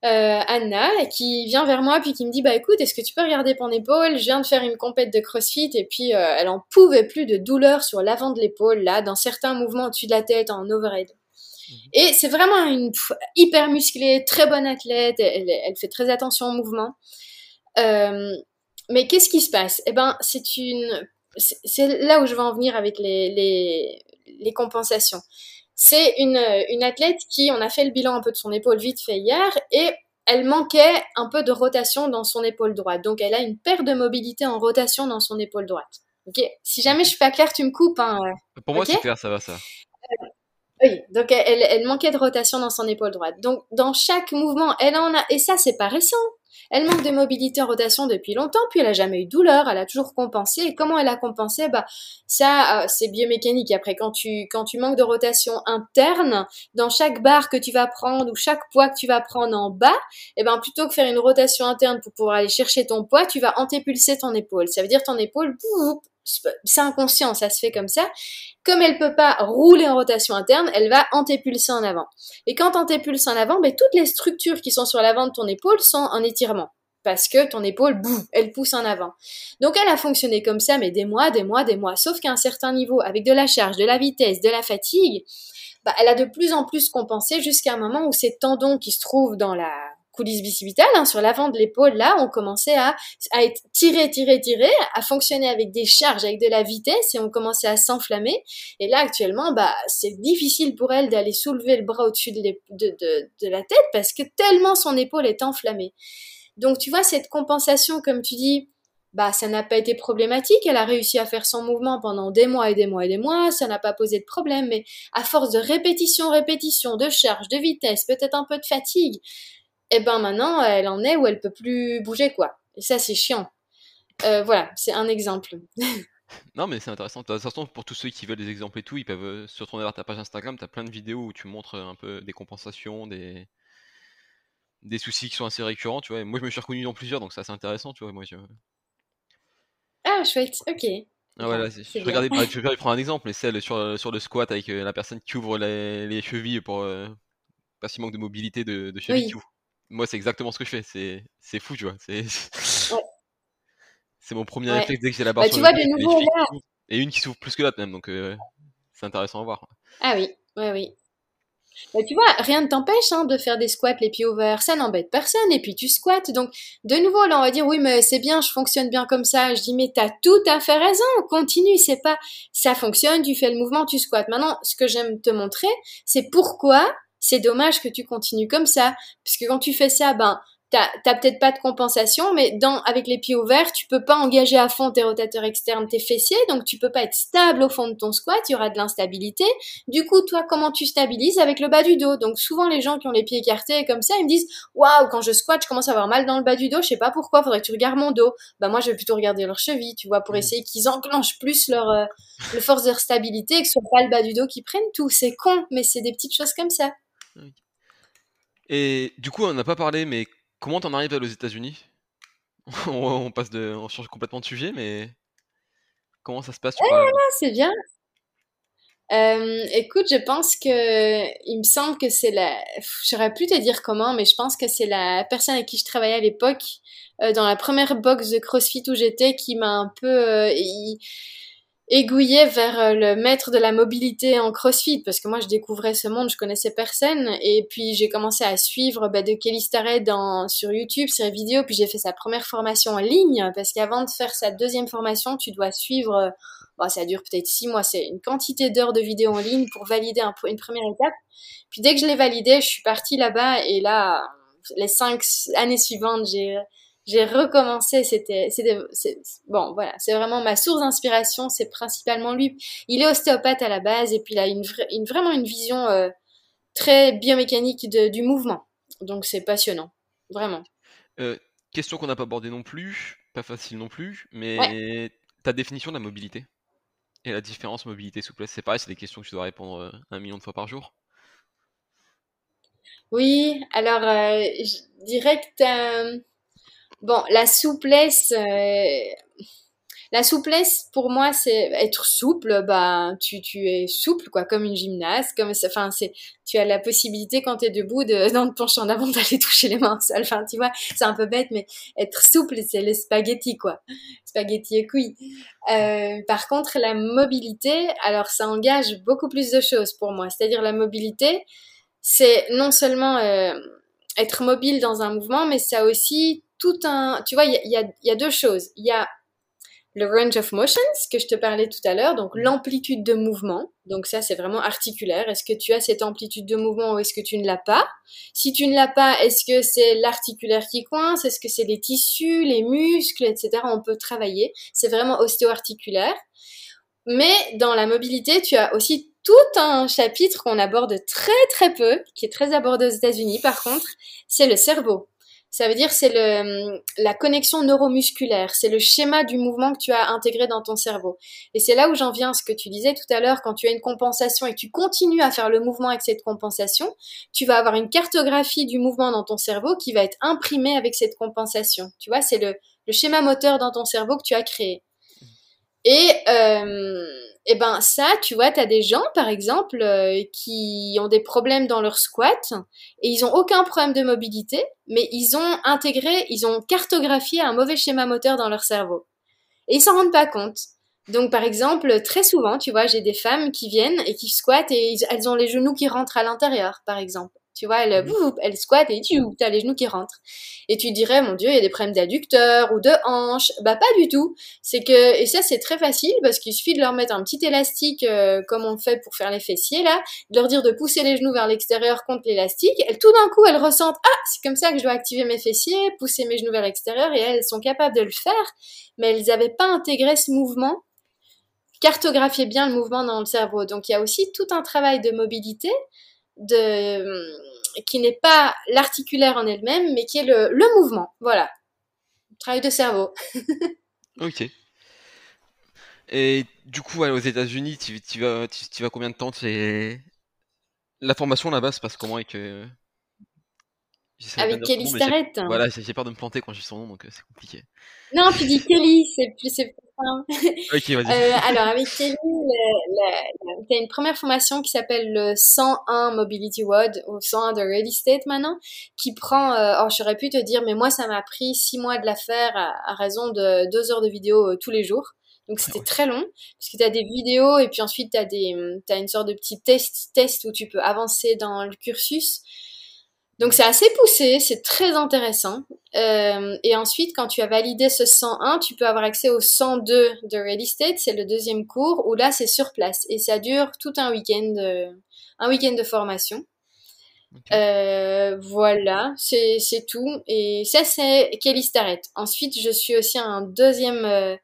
euh, Anna qui vient vers moi puis qui me dit bah écoute est-ce que tu peux regarder ton épaule je viens de faire une compète de crossfit et puis euh, elle en pouvait plus de douleur sur l'avant de l'épaule là dans certains mouvements au-dessus de la tête en overhead. Mhm. et c'est vraiment une hyper musclée très bonne athlète elle, elle fait très attention au mouvement. Euh, mais qu'est-ce qui se passe? Eh ben c'est une c'est là où je veux en venir avec les, les, les compensations c'est une, une athlète qui, on a fait le bilan un peu de son épaule vite fait hier, et elle manquait un peu de rotation dans son épaule droite. Donc elle a une perte de mobilité en rotation dans son épaule droite. Ok? Si jamais je suis pas claire, tu me coupes. Hein. Pour moi, c'est clair, ça va ça. Euh, oui, donc elle, elle, manquait de rotation dans son épaule droite. Donc dans chaque mouvement, elle en a, et ça c'est pas récent. Elle manque de mobilité en rotation depuis longtemps, puis elle a jamais eu douleur, elle a toujours compensé. Et comment elle a compensé? Bah ça, euh, c'est biomécanique. Après, quand tu quand tu manques de rotation interne, dans chaque barre que tu vas prendre ou chaque poids que tu vas prendre en bas, et eh ben plutôt que faire une rotation interne pour pouvoir aller chercher ton poids, tu vas antépulser ton épaule. Ça veut dire ton épaule c'est inconscient, ça se fait comme ça. Comme elle peut pas rouler en rotation interne, elle va antépulser en avant. Et quand antépulse en avant, ben, toutes les structures qui sont sur l'avant de ton épaule sont en étirement. Parce que ton épaule, boum, elle pousse en avant. Donc elle a fonctionné comme ça, mais des mois, des mois, des mois. Sauf qu'à un certain niveau, avec de la charge, de la vitesse, de la fatigue, bah, elle a de plus en plus compensé jusqu'à un moment où ces tendons qui se trouvent dans la coulisse bicipitale, hein, sur l'avant de l'épaule, là, on commençait à, être tiré, tiré, tiré, à fonctionner avec des charges, avec de la vitesse, et on commençait à s'enflammer. Et là, actuellement, bah, c'est difficile pour elle d'aller soulever le bras au-dessus de, de, de, de la tête parce que tellement son épaule est enflammée. Donc, tu vois, cette compensation, comme tu dis, bah ça n'a pas été problématique. Elle a réussi à faire son mouvement pendant des mois et des mois et des mois, ça n'a pas posé de problème. Mais à force de répétition, répétition, de charge, de vitesse, peut-être un peu de fatigue, et eh ben maintenant elle en est où elle peut plus bouger quoi. Et ça c'est chiant. Euh, voilà, c'est un exemple. non mais c'est intéressant. De toute façon, pour tous ceux qui veulent des exemples et tout, ils peuvent euh, se retourner vers ta page Instagram. T'as plein de vidéos où tu montres un peu des compensations, des des soucis qui sont assez récurrents, tu vois. moi, je me suis reconnu dans plusieurs, donc ça c'est intéressant, tu vois. Moi, je... Ah, chouette, ok. Ah, voilà, je regardais, bah, je vais prendre un exemple, mais celle sur, sur le squat avec euh, la personne qui ouvre les, les chevilles pour euh, pas si manque de mobilité de, de cheville Moi, c'est exactement ce que je fais. C'est, c'est fou, tu vois. C'est, c'est mon premier réflexe dès que j'ai la barre bah, sur tu vois, de nouveau, là... Et une qui s'ouvre plus que l'autre même, donc euh, c'est intéressant à voir. Ah oui, oui, oui. Bah, tu vois, rien ne t'empêche hein, de faire des squats les pieds ouverts, ça n'embête personne, et puis tu squattes. Donc, de nouveau, là, on va dire, oui, mais c'est bien, je fonctionne bien comme ça. Je dis, mais t'as tout à fait raison, continue, c'est pas, ça fonctionne, tu fais le mouvement, tu squattes. Maintenant, ce que j'aime te montrer, c'est pourquoi c'est dommage que tu continues comme ça. Parce que quand tu fais ça, ben, t'as peut-être pas de compensation, mais dans, avec les pieds ouverts, tu peux pas engager à fond tes rotateurs externes, tes fessiers, donc tu peux pas être stable au fond de ton squat, il y aura de l'instabilité. Du coup, toi, comment tu stabilises avec le bas du dos? Donc souvent, les gens qui ont les pieds écartés comme ça, ils me disent, waouh, quand je squatte, je commence à avoir mal dans le bas du dos, je sais pas pourquoi, faudrait que tu regardes mon dos. Bah moi, je vais plutôt regarder leurs chevilles, tu vois, pour mmh. essayer qu'ils enclenchent plus leur euh, le force de stabilité, que ce soit pas le bas du dos qui prenne tout. C'est con, mais c'est des petites choses comme ça. Et du coup, on n'a pas parlé, mais Comment t'en arrives aux États-Unis? On, passe de, on change complètement de sujet, mais comment ça se passe C'est bien. Euh, écoute, je pense que il me semble que c'est la. J'aurais pu te dire comment, mais je pense que c'est la personne avec qui je travaillais à l'époque euh, dans la première box de CrossFit où j'étais qui m'a un peu. Euh, aiguillé vers euh, le maître de la mobilité en CrossFit parce que moi je découvrais ce monde, je connaissais personne. Et puis j'ai commencé à suivre bah, de Kelly Starrett dans, sur YouTube, sur les vidéos, puis j'ai fait sa première formation en ligne parce qu'avant de faire sa deuxième formation, tu dois suivre, bon, ça dure peut-être six mois, c'est une quantité d'heures de vidéos en ligne pour valider un, une première étape. Puis dès que je l'ai validé, je suis partie là-bas. Et là, les cinq années suivantes, j'ai j'ai recommencé. C'était, c'était, bon, voilà, c'est vraiment ma source d'inspiration. C'est principalement lui. Il est ostéopathe à la base et puis il a une, une vraiment une vision euh, très biomécanique de, du mouvement. Donc c'est passionnant, vraiment. Euh, question qu'on n'a pas abordée non plus, pas facile non plus, mais ta définition de la mobilité et la différence mobilité-souplesse, c'est pareil, c'est des questions que tu dois répondre euh, un million de fois par jour. Oui, alors je dirais que Bon, la souplesse, euh, la souplesse pour moi, c'est être souple. Bah, tu, tu es souple, quoi, comme une gymnaste. Comme, enfin, c'est, tu as la possibilité quand tu es debout de, dans ton champ d'avant d'aller toucher les mains seules. Enfin, tu vois, c'est un peu bête, mais être souple, c'est le spaghetti, quoi. Spaghetti et couilles. Euh, par contre, la mobilité, alors ça engage beaucoup plus de choses pour moi. C'est-à-dire la mobilité, c'est non seulement euh, être mobile dans un mouvement, mais ça aussi tout un... Tu vois, il y a, y a, deux choses. Il y a le range of motions que je te parlais tout à l'heure, donc mm. l'amplitude de mouvement. Donc ça, c'est vraiment articulaire. Est-ce que tu as cette amplitude de mouvement ou est-ce que tu ne l'as pas? Si tu ne l'as pas, est-ce que c'est l'articulaire qui coince? Est-ce que c'est les tissus, les muscles, etc. On peut travailler. C'est vraiment ostéo-articulaire. Mais dans la mobilité, tu as aussi tout un chapitre qu'on aborde très très peu, qui est très abordé aux États-Unis par contre, c'est le cerveau. Ça veut dire c'est le la connexion neuromusculaire, c'est le schéma du mouvement que tu as intégré dans ton cerveau. Et c'est là où j'en viens à ce que tu disais tout à l'heure quand tu as une compensation et que tu continues à faire le mouvement avec cette compensation, tu vas avoir une cartographie du mouvement dans ton cerveau qui va être imprimée avec cette compensation. Tu vois, c'est le, le schéma moteur dans ton cerveau que tu as créé. Et, euh, et ben ça, tu vois, tu as des gens, par exemple, euh, qui ont des problèmes dans leur squat et ils ont aucun problème de mobilité, mais ils ont intégré, ils ont cartographié un mauvais schéma moteur dans leur cerveau. Et ils s'en rendent pas compte. Donc, par exemple, très souvent, tu vois, j'ai des femmes qui viennent et qui squattent et elles ont les genoux qui rentrent à l'intérieur, par exemple. Tu vois, elle, elle squatte et tu as les genoux qui rentrent. Et tu dirais, mon Dieu, il y a des problèmes d'adducteurs ou de hanches. Bah pas du tout. C'est que et ça c'est très facile parce qu'il suffit de leur mettre un petit élastique euh, comme on fait pour faire les fessiers là, de leur dire de pousser les genoux vers l'extérieur contre l'élastique. Elles tout d'un coup elles ressentent ah c'est comme ça que je dois activer mes fessiers, pousser mes genoux vers l'extérieur et elles sont capables de le faire, mais elles n'avaient pas intégré ce mouvement cartographier bien le mouvement dans le cerveau. Donc il y a aussi tout un travail de mobilité de qui n'est pas l'articulaire en elle-même, mais qui est le, le mouvement. Voilà. Travail de cerveau. ok. Et du coup, aux États-Unis, tu, tu, vas, tu, vas combien de temps? La formation là-bas se passe comment avec, avec Kelly Starrett Voilà, j'ai peur de me planter quand je dis son nom, donc euh, c'est compliqué. Non, tu dis Kelly, c'est plus, c'est ok, vas-y. Euh, alors, avec Kelly, tu as une première formation qui s'appelle le 101 Mobility WOD, ou 101 de Real Estate maintenant, qui prend, euh, oh, j'aurais pu te dire, mais moi, ça m'a pris six mois de la faire à, raison de deux heures de vidéo euh, tous les jours. Donc c'était très long parce que tu as des vidéos et puis ensuite tu as des as une sorte de petit test test où tu peux avancer dans le cursus. Donc c'est assez poussé, c'est très intéressant. Euh, et ensuite, quand tu as validé ce 101, tu peux avoir accès au 102 de Real Estate, c'est le deuxième cours, où là c'est sur place. Et ça dure tout un week-end, euh, un week-end de formation. Euh, voilà, c'est tout. Et ça, c'est Kelly Starrett. Ensuite, je suis aussi un deuxième, euh,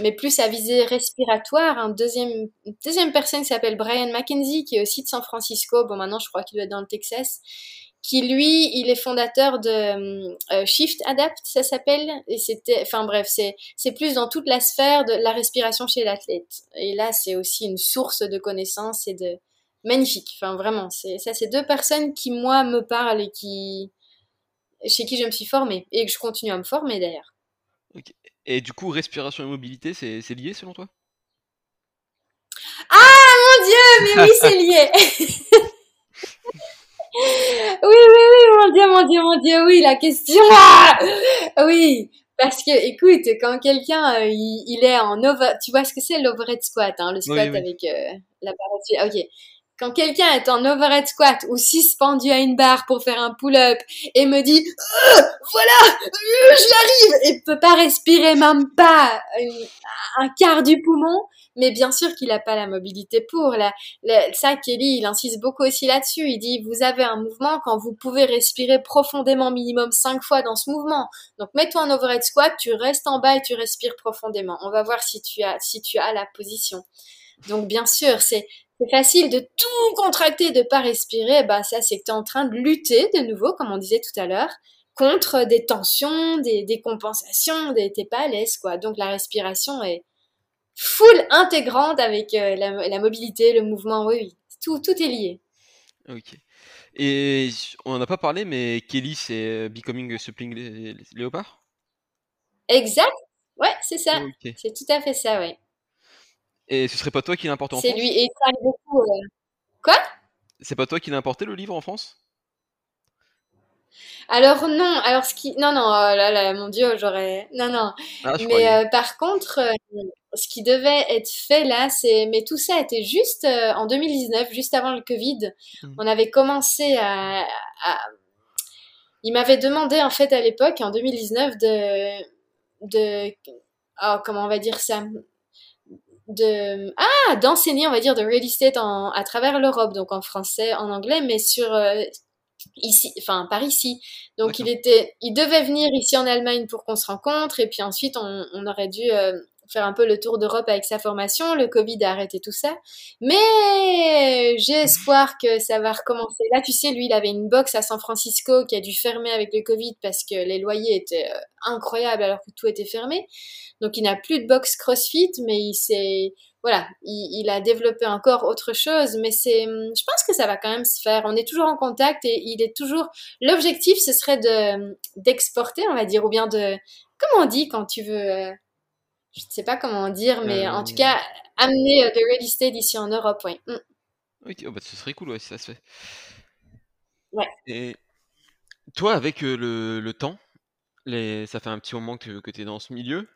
mais plus à visée respiratoire, un deuxième, une deuxième personne qui s'appelle Brian McKenzie, qui est aussi de San Francisco. Bon, maintenant, je crois qu'il doit être dans le Texas qui lui, il est fondateur de euh, Shift Adapt, ça s'appelle. Et c'était, enfin bref, c'est c'est plus dans toute la sphère de la respiration chez l'athlète. Et là, c'est aussi une source de connaissances et de magnifique. Enfin vraiment, c'est ça, c'est deux personnes qui moi me parlent et qui chez qui je me suis formée et que je continue à me former d'ailleurs. Et du coup, respiration et mobilité, c'est lié selon toi? Ah mon dieu, mais oui, c'est lié. Oui, oui, oui, mon Dieu, mon Dieu, mon Dieu, oui, la question. Ah oui, parce que, écoute, quand quelqu'un, euh, il, est en over, tu vois ce que c'est l'overhead squat, hein, le squat avec euh, la barre Ok. Quand quelqu'un est en overhead squat ou suspendu à une barre pour faire un pull-up et me dit euh, voilà, je l'arrive et peut pas respirer même pas un quart du poumon, mais bien sûr qu'il n'a pas la mobilité pour. Ça, Kelly, il insiste beaucoup aussi là-dessus. Il dit, vous avez un mouvement quand vous pouvez respirer profondément minimum cinq fois dans ce mouvement. Donc, mets-toi en overhead squat, tu restes en bas et tu respires profondément. On va voir si tu as, si tu as la position. Donc, bien sûr, c'est, c'est facile de tout contracter, de pas respirer. Bah, ça, c'est que tu es en train de lutter, de nouveau, comme on disait tout à l'heure, contre des tensions, des, des compensations, des, t'es pas à l'aise, quoi. Donc, la respiration est, full intégrante avec euh, la, mobilité, le mouvement, oui, oui. Tout, tout est lié. Ok. Et on n'en a pas parlé, mais Kelly, c'est euh, Becoming Suppling Léopard? Exact. Ouais, c'est ça. C'est tout à fait ça, ouais. Et ce serait pas toi qui l'as importé en France C'est lui, et il travaille beaucoup. Euh. Quoi? C'est pas toi qui l'as importé le livre en France? Alors non, alors ce qui, non non, oh là là, mon Dieu, j'aurais, non non. Ah, mais par contre, ce qui devait être fait là, c'est, mais tout ça était juste euh, en 2019, juste avant le Covid. Mmh. On avait commencé à, il m'avait demandé en fait à l'époque, en 2019, de, de, oh, comment on va dire ça, de, ah, d'enseigner, on va dire, de real estate en, à travers l'Europe, donc en français, en anglais, mais sur euh, ici, enfin par ici. Donc il était, il devait venir ici en Allemagne pour qu'on se rencontre, et puis ensuite on, on aurait dû euh, faire un peu le tour d'Europe avec sa formation. Le Covid a arrêté tout ça. Mais j'ai espoir que ça va recommencer. Là, tu sais, lui, il avait une box à San Francisco qui a dû fermer avec le Covid parce que les loyers étaient euh, incroyables alors que tout était fermé. Donc, il n'a plus de box CrossFit, mais il s'est, voilà, il, a développé encore autre chose. Mais c'est, je pense que ça va quand même se faire. On est toujours en contact et il est toujours, l'objectif, ce serait de, d'exporter, on va dire, ou bien de, comment on dit quand tu veux, euh, je ne sais pas comment dire, mais en tout cas, amener le real estate ici en Europe, oui. Mm. Ok, oh, bah, ce serait cool, ouais, si ça se fait. Ouais. Et toi, avec le, le temps, les... ça fait un petit moment que, que tu es dans ce milieu.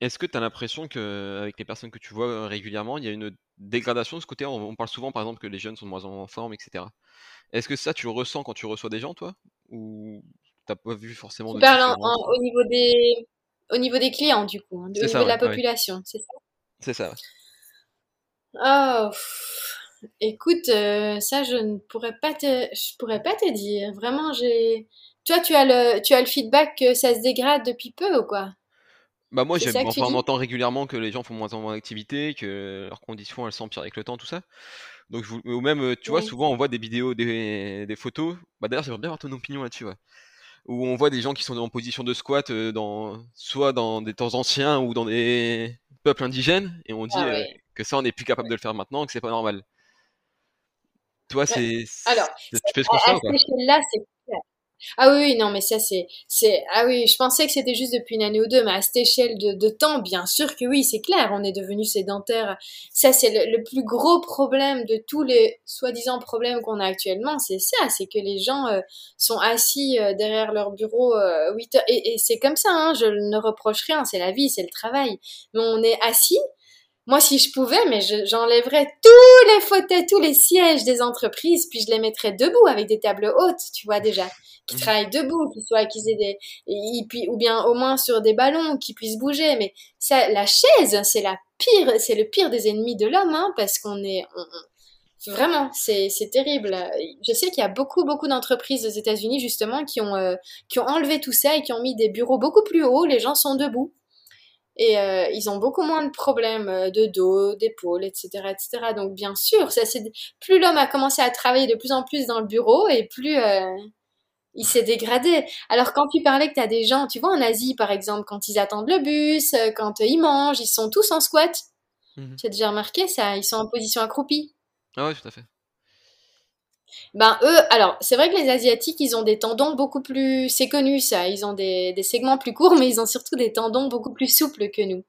Est-ce que tu as l'impression qu'avec les personnes que tu vois régulièrement, il y a une dégradation de ce côté? On, parle souvent, par exemple, que les jeunes sont de moins en forme, etc. Est-ce que ça, tu le ressens quand tu reçois des gens, toi? Ou t'as pas vu forcément de parles au, niveau des... au niveau des clients, du coup, hein, au niveau de la population, c'est ça C'est ça. Oh, écoute, euh, ça, je ne pourrais pas te, je pourrais pas te dire. Vraiment, j'ai. Toi, tu as le, tu as le feedback que ça se dégrade depuis peu ou quoi? Bah moi, j'ai, enfin, on entend régulièrement que les gens font moins en moins d'activité, que leurs conditions elles s'empirent avec le temps, tout ça. Donc, ou même, euh, tu vois, souvent on voit des vidéos, des, des photos. Bah d'ailleurs, j'aimerais bien avoir ton opinion là-dessus. Ouais. Où on voit des gens qui sont en position de squat, euh, dans, soit dans des temps anciens ou dans des peuples indigènes, et on dit ah que ça, on n'est plus capable de le faire maintenant, que c'est pas normal. Toi, c'est. Alors, tu fais ce constat, à, à là c'est ah oui, non, mais ça c'est, c'est, ah oui, je pensais que c'était juste depuis une année ou deux, mais à cette échelle de, de temps, bien sûr que oui, c'est clair, on est devenu sédentaire. Ça c'est le, plus gros problème de tous les soi-disant problèmes qu'on a actuellement, c'est ça, c'est que les gens euh, sont assis euh, derrière leur bureau euh, 8 heures, et, et c'est comme ça, hein, je ne reproche rien, c'est la vie, c'est le travail, mais on est assis. Moi, si je pouvais, mais j'enlèverais tous les fauteuils, tous les sièges des entreprises, puis je les mettrais debout avec des tables hautes, tu vois déjà, qui mmh. travaillent debout, qui soient, qui aient des, et, puis, ou bien au moins sur des ballons, qui puissent bouger. Mais ça, la chaise, c'est la pire, c'est le pire des ennemis de l'homme, hein, parce qu'on est, Vraiment, c'est terrible. Je sais qu'il y a beaucoup, beaucoup d'entreprises aux États-Unis justement qui ont, euh, qui ont enlevé tout ça et qui ont mis des bureaux beaucoup plus hauts. Les gens sont debout et euh, ils ont beaucoup moins de problèmes euh, de dos, d'épaule, etc., etc. Donc bien sûr, ça c'est plus l'homme a commencé à travailler de plus en plus dans le bureau et plus euh, il s'est dégradé. Alors quand tu parlais que tu as des gens, tu vois en Asie par exemple, quand ils attendent le bus, quand ils mangent, ils sont tous en squat. Mmh tu as déjà remarqué ça? Ils sont en position accroupie. Ah oui, tout à fait. Ben eux, alors c'est vrai que les asiatiques, ils ont des tendons beaucoup plus, c'est connu ça, ils ont des, des, segments plus courts, mais ils ont surtout des tendons beaucoup plus souples que nous.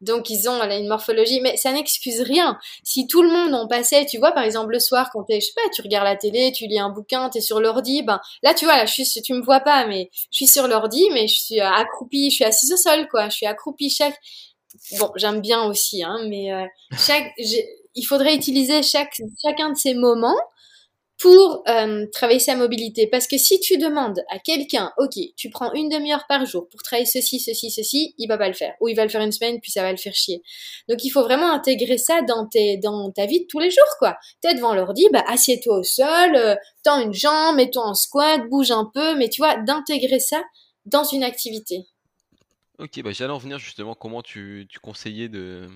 Donc ils ont une morphologie, mais ça n'excuse rien. Si tout le monde en passait, tu vois, par exemple le soir quand t'es, je sais pas, tu regardes la télé, tu lis un bouquin, t'es sur l'ordi, ben là tu vois, là je suis, tu me vois pas, mais je suis sur l'ordi, mais je suis accroupie, je suis assise au sol, quoi. Je suis accroupie chaque. Bon, j'aime bien aussi, hein, mais euh, chaque, il faudrait utiliser chaque, chacun de ces moments pour euh, travailler sa mobilité. Parce que si tu demandes à quelqu'un, ok, tu prends une demi-heure par jour pour travailler ceci, ceci, ceci, il va pas le faire. Ou il va le faire une semaine, puis ça va le faire chier. Donc il faut vraiment intégrer ça dans, ta vie de tous les jours, quoi. T'es devant l'ordi, bah assieds-toi au sol, euh, tends une jambe, mets-toi en squat, bouge un peu, mais tu vois, d'intégrer ça dans une activité. Ok, bah j'allais en venir justement comment tu conseillais de,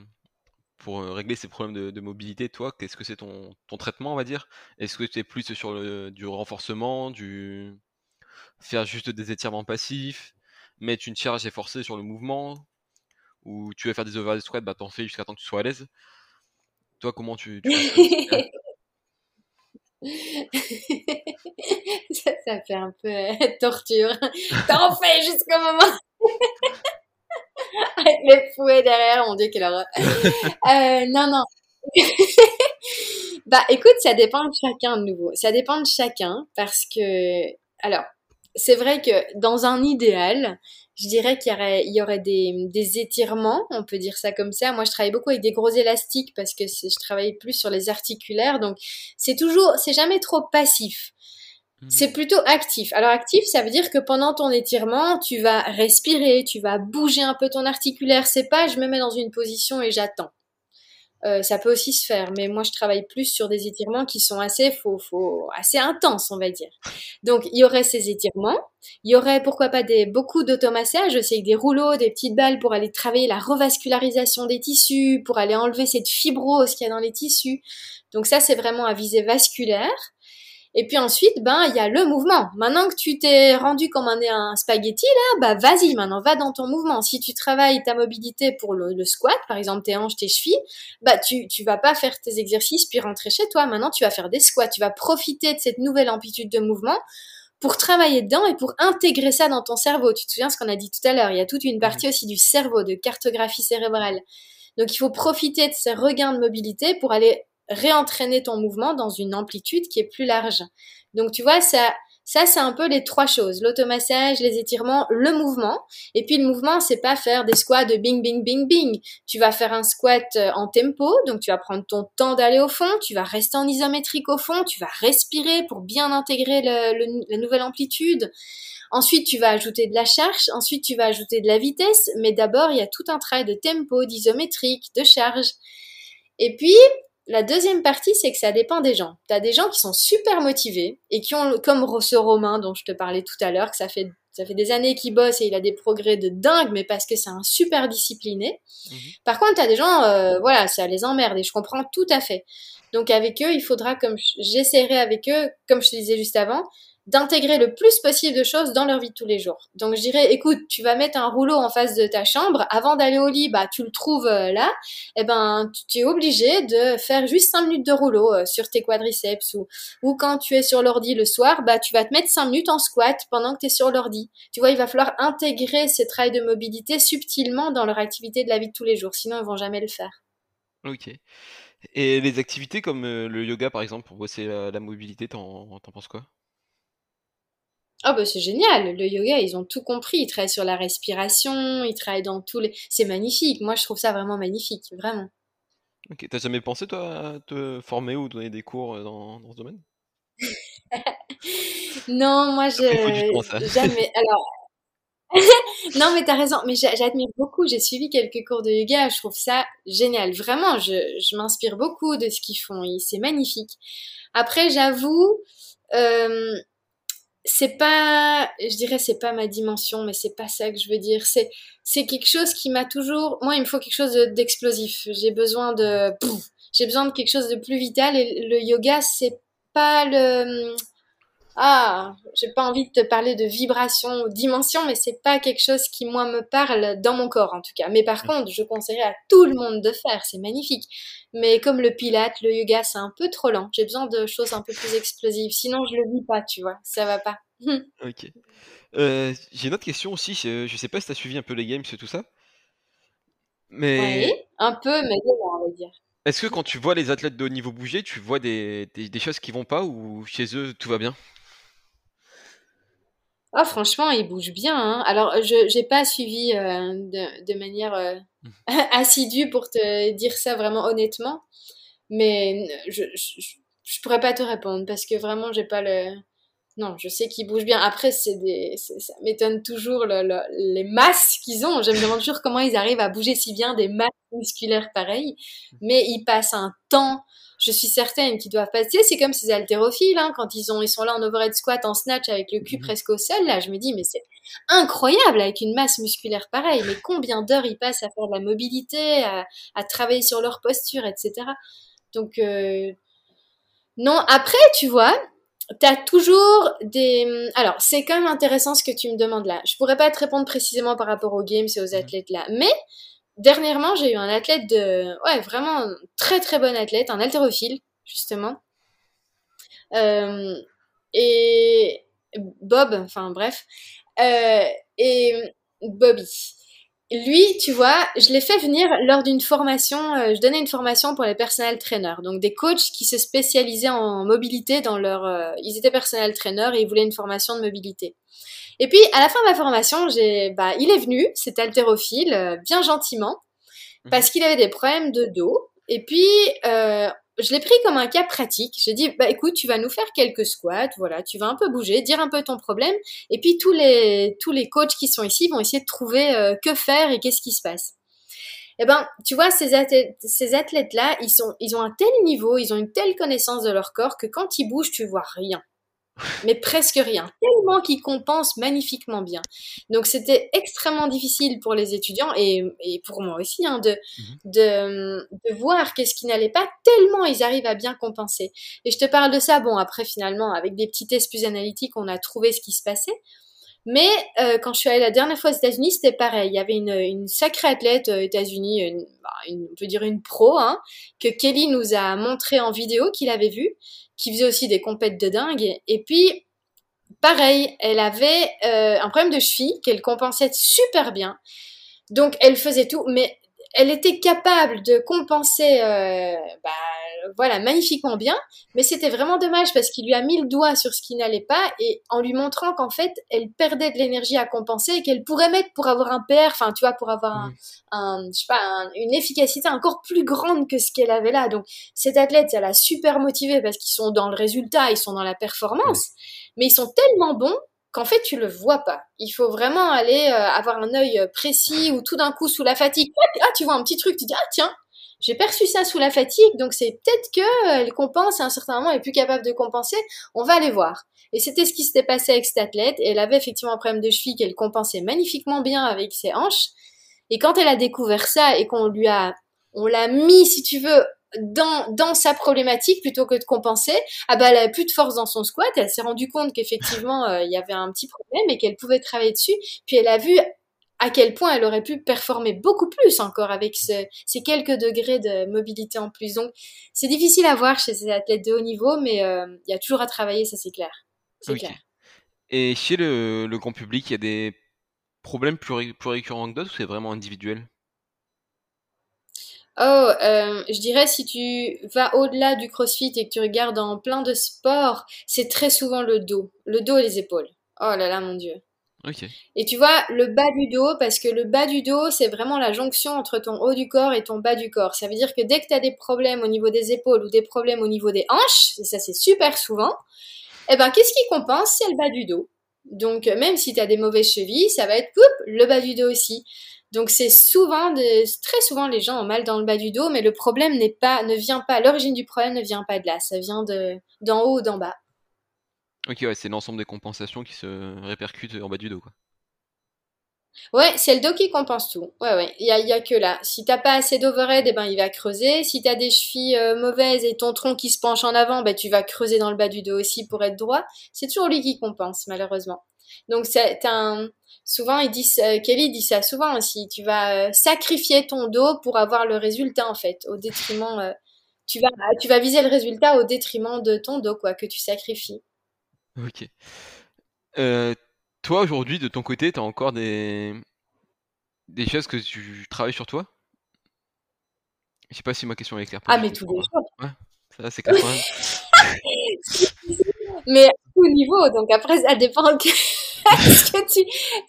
pour régler ces problèmes de, mobilité, toi, qu'est-ce que c'est ton, traitement, on va dire? Est-ce que tu es plus sur le, du renforcement, du faire juste des étirements passifs, mettre une charge et forcer sur le mouvement, ou tu veux faire des overhead squats, bah t'en fais jusqu'à temps que tu sois à l'aise? Toi, comment tu... ça, ça, fait un peu torture. T'en fais jusqu'au moment avec les fouets derrière, mon dieu, quelle horreur. euh, non, non. bah, écoute, ça dépend de chacun de nouveau. Ça dépend de chacun parce que, alors, c'est vrai que dans un idéal, je dirais qu'il y aurait, il y aurait des, des, étirements, on peut dire ça comme ça. Moi, je travaille beaucoup avec des gros élastiques parce que je travaille plus sur les articulaires, donc c'est toujours, c'est jamais trop passif. Mhm. C'est plutôt actif. Alors actif, ça veut dire que pendant ton étirement, tu vas respirer, tu vas bouger un peu ton articulaire. C'est pas je me mets dans une position et j'attends. Euh, ça peut aussi se faire, mais moi je travaille plus sur des étirements qui sont assez faux, faux, assez intenses, on va dire. Donc il y aurait ces étirements, il y aurait pourquoi pas des beaucoup d'automassage, c'est des rouleaux, des petites balles pour aller travailler la revascularisation des tissus, pour aller enlever cette fibrose qu'il y a dans les tissus. Donc ça c'est vraiment à visée vasculaire. Et puis ensuite, ben, il y a le mouvement. Maintenant que tu t'es rendu comme un, un spaghetti, là, bah, vas-y, maintenant, va dans ton mouvement. Si tu travailles ta mobilité pour le, squat, par exemple, tes hanches, tes chevilles, bah, tu, tu vas pas faire tes exercices puis rentrer chez toi. Maintenant, tu vas faire des squats. Tu vas profiter de cette nouvelle amplitude de mouvement pour travailler dedans et pour intégrer ça dans ton cerveau. Tu te souviens ce qu'on a dit tout à l'heure? Il y a toute une partie aussi du cerveau, de cartographie cérébrale. Donc il faut profiter de ces regains de mobilité pour aller réentraîner ton mouvement dans une amplitude qui est plus large. Donc tu vois, ça, ça, c'est un peu les trois choses. L'automassage, les étirements, le mouvement. Et puis le mouvement, c'est pas faire des squats de bing, bing, bing, bing. Tu vas faire un squat euh, en tempo, donc tu vas prendre ton temps d'aller au fond, tu vas rester en isométrique au fond, tu vas respirer pour bien intégrer la nouvelle amplitude. Ensuite, tu vas ajouter de la charge, ensuite tu vas ajouter de la vitesse, mais d'abord, il y a tout un travail de tempo, d'isométrique, de charge. Et puis, la deuxième partie, c'est que ça dépend des gens. Tu as des gens qui sont super motivés et qui ont, comme ce Romain dont je te parlais tout à l'heure, que ça fait, ça fait des années qu'il bosse et il a des progrès de dingue, mais parce que c'est un super discipliné. Mhm. Par contre, tu as des gens, euh, voilà, ça les emmerde et je comprends tout à fait. Donc avec eux, il faudra, comme j'essaierai avec eux, comme je te disais juste avant, d'intégrer le plus possible de choses dans leur vie de tous les jours. Donc je dirais, écoute, tu vas mettre un rouleau en face de ta chambre, avant d'aller au lit, bah tu le trouves euh, là, et eh ben tu es obligé de faire juste 5 minutes de rouleau euh, sur tes quadriceps ou, ou quand tu es sur l'ordi le soir, bah tu vas te mettre 5 minutes en squat pendant que tu es sur l'ordi. Tu vois, il va falloir intégrer ces travails de mobilité subtilement dans leur activité de la vie de tous les jours, sinon ils vont jamais le faire. Ok. Et les activités comme euh, le yoga par exemple pour bosser la, la mobilité, t'en penses quoi? Ah bah c'est génial, le yoga, ils ont tout compris, ils travaillent sur la respiration, ils travaillent dans tous les... C'est magnifique, moi je trouve ça vraiment magnifique, vraiment. Ok, t'as jamais pensé toi à te former ou donner des cours euh, dans, ce domaine? Non, moi je... Jamais, alors... non mais t'as raison, mais j'admire beaucoup, j'ai suivi quelques cours de yoga, je trouve ça génial, vraiment, je, je m'inspire beaucoup de ce qu'ils font, c'est magnifique. Après j'avoue... Euh, c'est pas, je dirais, c'est pas ma dimension, mais c'est pas ça que je veux dire. C'est, c'est quelque chose qui m'a toujours, moi, il me faut quelque chose d'explosif. J'ai besoin de, j'ai besoin de quelque chose de plus vital et le yoga, c'est pas le, ah, j'ai pas envie de te parler de vibration ou dimension, mais c'est pas quelque chose qui moi me parle dans mon corps en tout cas. Mais par mm. contre, je conseillerais à tout le monde de faire, c'est magnifique. Mais comme le pilate, le yoga, c'est un peu trop lent. J'ai besoin de choses un peu plus explosives. Sinon, je le vis pas, tu vois, ça va pas. ok. Euh, j'ai une autre question aussi. Je sais pas si tu as suivi un peu les games, tout ça. Mais. Oui, un peu, mais on va dire. Est-ce que quand tu vois les athlètes de haut niveau bouger, tu vois des, des, des choses qui vont pas ou chez eux tout va bien? Oh, franchement, il bouge bien. Hein. Alors, je n'ai pas suivi euh, de, de, manière euh, mmh. assidue pour te dire ça vraiment honnêtement, mais je, je, pourrais pas te répondre parce que vraiment, j'ai pas le. Non, je sais qu'il bouge bien. Après, c'est des, ça m'étonne toujours le, les masses qu'ils ont. Je me demande toujours comment ils arrivent à bouger si bien des masses musculaires pareilles, mais ils passent un temps je suis certaine qu'ils doivent passer. C'est comme ces haltérophiles, hein, quand ils, ont, ils sont là en overhead squat, en snatch, avec le cul mhm. presque au sol. Là, je me dis, mais c'est incroyable avec une masse musculaire pareille. Mais combien d'heures ils passent à faire de la mobilité, à, travailler sur leur posture, etc. Donc, euh, non. Après, tu vois, tu as toujours des... Alors, c'est quand même intéressant ce que tu me demandes là. Je pourrais pas te répondre précisément par rapport aux games et aux mhm. athlètes là. Mais dernièrement, j'ai eu un athlète de, ouais, vraiment très très bon athlète, un haltérophile, justement. Euh, et Bob, enfin bref, euh, et Bobby. Lui, tu vois, je l'ai fait venir lors d'une formation, euh, je donnais une formation pour les personnel trainers, donc des coachs qui se spécialisaient en mobilité dans leur... Euh, ils étaient personnel trainers et ils voulaient une formation de mobilité. Et puis, à la fin de la formation, j'ai, bah, il est venu, cet haltérophile, euh, bien gentiment, mhm. parce qu'il avait des problèmes de dos. Et puis, euh, je l'ai pris comme un cas pratique. J'ai dit, bah, écoute, tu vas nous faire quelques squats, voilà, tu vas un peu bouger, dire un peu ton problème. Et puis, tous les, tous les coachs qui sont ici vont essayer de trouver euh, que faire et qu'est-ce qui se passe. Eh ben, tu vois, ces athlètes, ces athlètes-là, ils sont, ils ont un tel niveau, ils ont une telle connaissance de leur corps que quand ils bougent, tu vois rien mais presque rien, tellement qu'ils compensent magnifiquement bien. Donc c'était extrêmement difficile pour les étudiants et, pour moi aussi hein, de, mhm. de, de, voir qu'est-ce qui n'allait pas, tellement ils arrivent à bien compenser. Et je te parle de ça, bon après finalement avec des petits tests plus analytiques on a trouvé ce qui se passait. Mais euh, quand je suis allée la dernière fois aux États-Unis, c'était pareil. Il y avait une, une sacrée athlète aux États-Unis, bah, une, on peut dire une pro, hein, que Kelly nous a montré en vidéo qu'il avait vue qui faisait aussi des compètes de dingue. Et puis, pareil, elle avait euh, un problème de cheville qu'elle compensait super bien. Donc elle faisait tout, mais elle était capable de compenser, euh, bah, voilà, magnifiquement bien, mais c'était vraiment dommage parce qu'il lui a mis le doigt sur ce qui n'allait pas et en lui montrant qu'en fait, elle perdait de l'énergie à compenser et qu'elle pourrait mettre pour avoir un PR, enfin, tu vois, pour avoir un, un je sais pas, une efficacité encore plus grande que ce qu'elle avait là. Donc, cette athlète, elle a super motivé parce qu'ils sont dans le résultat, ils sont dans la performance, mais ils sont tellement bons qu'en fait tu le vois pas. Il faut vraiment aller euh, avoir un œil euh, précis ou tout d'un coup sous la fatigue, ah tu vois un petit truc, tu dis ah tiens j'ai perçu ça sous la fatigue, donc c'est peut-être que euh, compense à un certain moment, elle est plus capable de compenser. On va aller voir. Et c'était ce qui s'était passé avec cette athlète. elle avait effectivement un problème de cheville qu'elle compensait magnifiquement bien avec ses hanches. Et quand elle a découvert ça et qu'on lui a, on l'a mis, si tu veux, dans, dans sa problématique plutôt que de compenser, ah bah elle avait plus de force dans son squat, elle s'est rendue compte qu'effectivement euh, il y avait un petit problème et qu'elle pouvait travailler dessus, puis elle a vu à quel point elle aurait pu performer beaucoup plus encore avec ces quelques degrés de mobilité en plus. Donc c'est difficile à voir chez ces athlètes de haut niveau, mais euh, il y a toujours à travailler, ça c'est clair. C'est clair. Et chez le, le, grand public, il y a des problèmes plus, plus récurrents que d'autres ou c'est vraiment individuel? Oh, euh, je dirais si tu vas au-delà du crossfit et que tu regardes dans plein de sports, c'est très souvent le dos, le dos et les épaules. Oh là là, mon dieu. Et tu vois, le bas du dos, parce que le bas du dos, c'est vraiment la jonction entre ton haut du corps et ton bas du corps. Ça veut dire que dès que tu as des problèmes au niveau des épaules ou des problèmes au niveau des hanches, et ça c'est super souvent, eh ben qu'est-ce qui compense? C'est le bas du dos. Donc même si tu as des mauvaises chevilles, ça va être le bas du dos aussi. Donc c'est souvent, très souvent les gens ont mal dans le bas du dos, mais le problème n'est pas, ne vient pas, l'origine du problème ne vient pas de là, ça vient de d'en haut ou d'en bas. Ok, ouais, c'est l'ensemble des compensations qui se répercutent en bas du dos, quoi. Ouais, c'est le dos qui compense tout. Ouais, ouais, il y a, y a, que là. Si t'as pas assez d'overhead, eh ben il va creuser. Si t'as des chevilles euh, mauvaises et ton tronc qui se penche en avant, ben tu vas creuser dans le bas du dos aussi pour être droit. C'est toujours lui qui compense, malheureusement. Donc c'est un souvent ils disent euh, Kelly dit ça souvent aussi tu vas euh, sacrifier ton dos pour avoir le résultat en fait au détriment tu vas tu vas viser le résultat au détriment de ton dos quoi que tu sacrifies ok toi aujourd'hui de ton côté tu as encore des des choses que tu travailles sur toi? Je sais pas si ma question est claire ah mais tous les jours ouais ça c'est clair mais à tout niveau donc après ça dépend que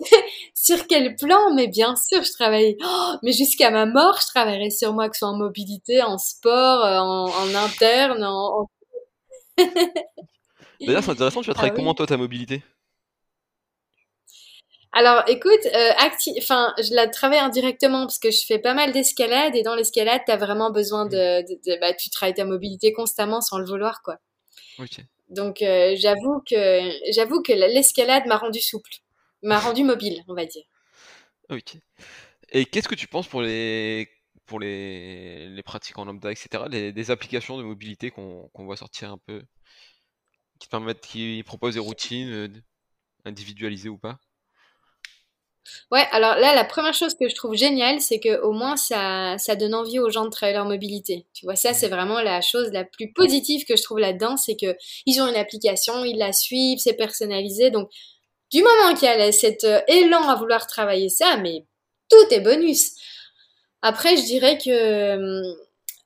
sur quel plan Mais bien sûr, je travaille. Oh, mais jusqu'à ma mort, je travaillerai sur moi, que ce soit en mobilité, en sport, euh, en, interne, en. D'ailleurs, c'est intéressant. Tu vas travailler ah comment toi ta mobilité? Alors, écoute, euh, enfin, je la travaille indirectement parce que je fais pas mal d'escalade et dans l'escalade, tu as vraiment besoin de, de, bah, tu travailles ta mobilité constamment sans le vouloir, quoi. Donc euh, j'avoue que j'avoue que l'escalade m'a rendu souple, m'a rendu mobile, on va dire. Ok. Et qu'est-ce que tu penses pour les pour les, les pratiquants lambda, etc. Les, des applications de mobilité qu'on voit sortir un peu, qui permettent, qui proposent des routines euh, individualisées ou pas? Ouais, alors là, la première chose que je trouve géniale, c'est que au moins ça, ça donne envie aux gens de travailler leur mobilité. Tu vois, ça, c'est vraiment la chose la plus positive que je trouve là-dedans, c'est que ils ont une application, ils la suivent, c'est personnalisé. Donc, du moment qu'il y a cet euh, élan à vouloir travailler ça, mais tout est bonus. Après, je dirais que hum,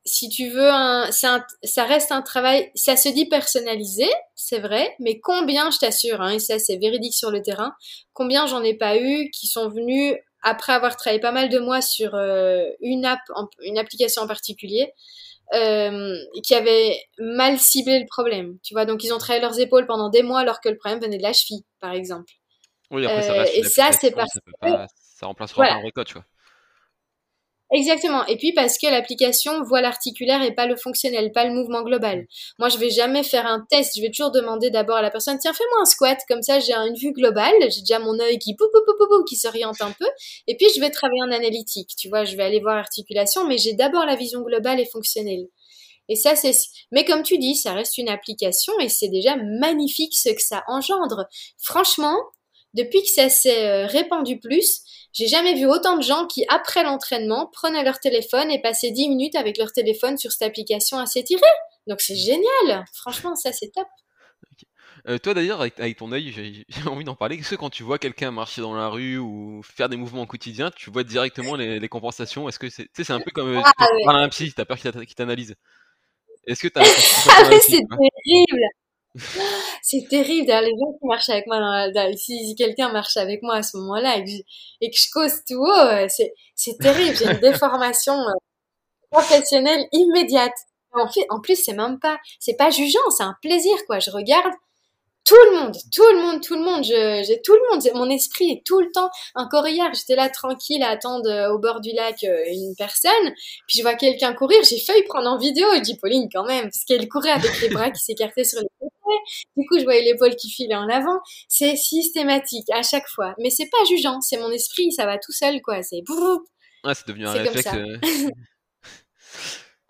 si tu veux, un, ça reste un travail, ça se dit personnalisé, c'est vrai, mais combien, je t'assure, hein, et ça c'est véridique sur le terrain, combien j'en ai pas eu qui sont venus après avoir travaillé pas mal de mois sur euh, une app, une application en particulier, euh, qui avait mal ciblé le problème. Tu vois, donc ils ont travaillé leurs épaules pendant des mois alors que le problème venait de la cheville, par exemple. Oui, après ça euh, et ça c'est parce que ça remplacera pas un record, tu vois. Exactement. Et puis parce que l'application voit l'articulaire et pas le fonctionnel, pas le mouvement global. Moi, je vais jamais faire un test. Je vais toujours demander d'abord à la personne, tiens, fais-moi un squat. Comme ça, j'ai une vue globale. J'ai déjà mon œil qui pou, pou, pou, pou, qui s'oriente un peu. Et puis, je vais travailler en analytique. Tu vois, je vais aller voir l'articulation, mais j'ai d'abord la vision globale et fonctionnelle. Et ça, c'est, mais comme tu dis, ça reste une application et c'est déjà magnifique ce que ça engendre. Franchement, depuis que ça s'est euh, répandu plus, j'ai jamais vu autant de gens qui, après l'entraînement, prenaient leur téléphone et passaient 10 minutes avec leur téléphone sur cette application à s'étirer. Donc c'est génial. Franchement, ça c'est top. Euh, toi d'ailleurs, avec, avec ton œil, j'ai envie d'en parler. Est-ce que quand tu vois quelqu'un marcher dans la rue ou faire des mouvements au quotidien, tu vois directement les, les compensations? Est-ce que c'est, tu sais, c'est un peu comme euh, Ah tu ouais. parles à un psy, t'as peur qu'il t'ana- qu'il t'analyse. Est-ce que t'as que ça Ah c'est terrible. C'est terrible d'ailleurs les gens qui marchent avec moi dans la- dans- si, si quelqu'un marche avec moi à ce moment-là et que je, et que je cause tout haut, euh, c'est c'est terrible. J'ai une déformation euh, professionnelle immédiate. En fait, en plus c'est même pas c'est pas jugeant, c'est un plaisir quoi. Je regarde tout le monde, tout le monde, tout le monde, j'ai tout le monde, mon esprit est tout le temps. Encore hier, j'étais là tranquille à attendre euh, au bord du lac euh, une personne, puis je vois quelqu'un courir, j'ai failli prendre en vidéo, je dis Pauline quand même, parce qu'elle courait avec les bras qui s'écartaient sur les côtés, du coup je voyais l'épaule qui filait en avant, c'est systématique à chaque fois, mais c'est pas jugeant, c'est mon esprit, ça va tout seul quoi, c'est Ouais, c'est devenu un réflexe. euh,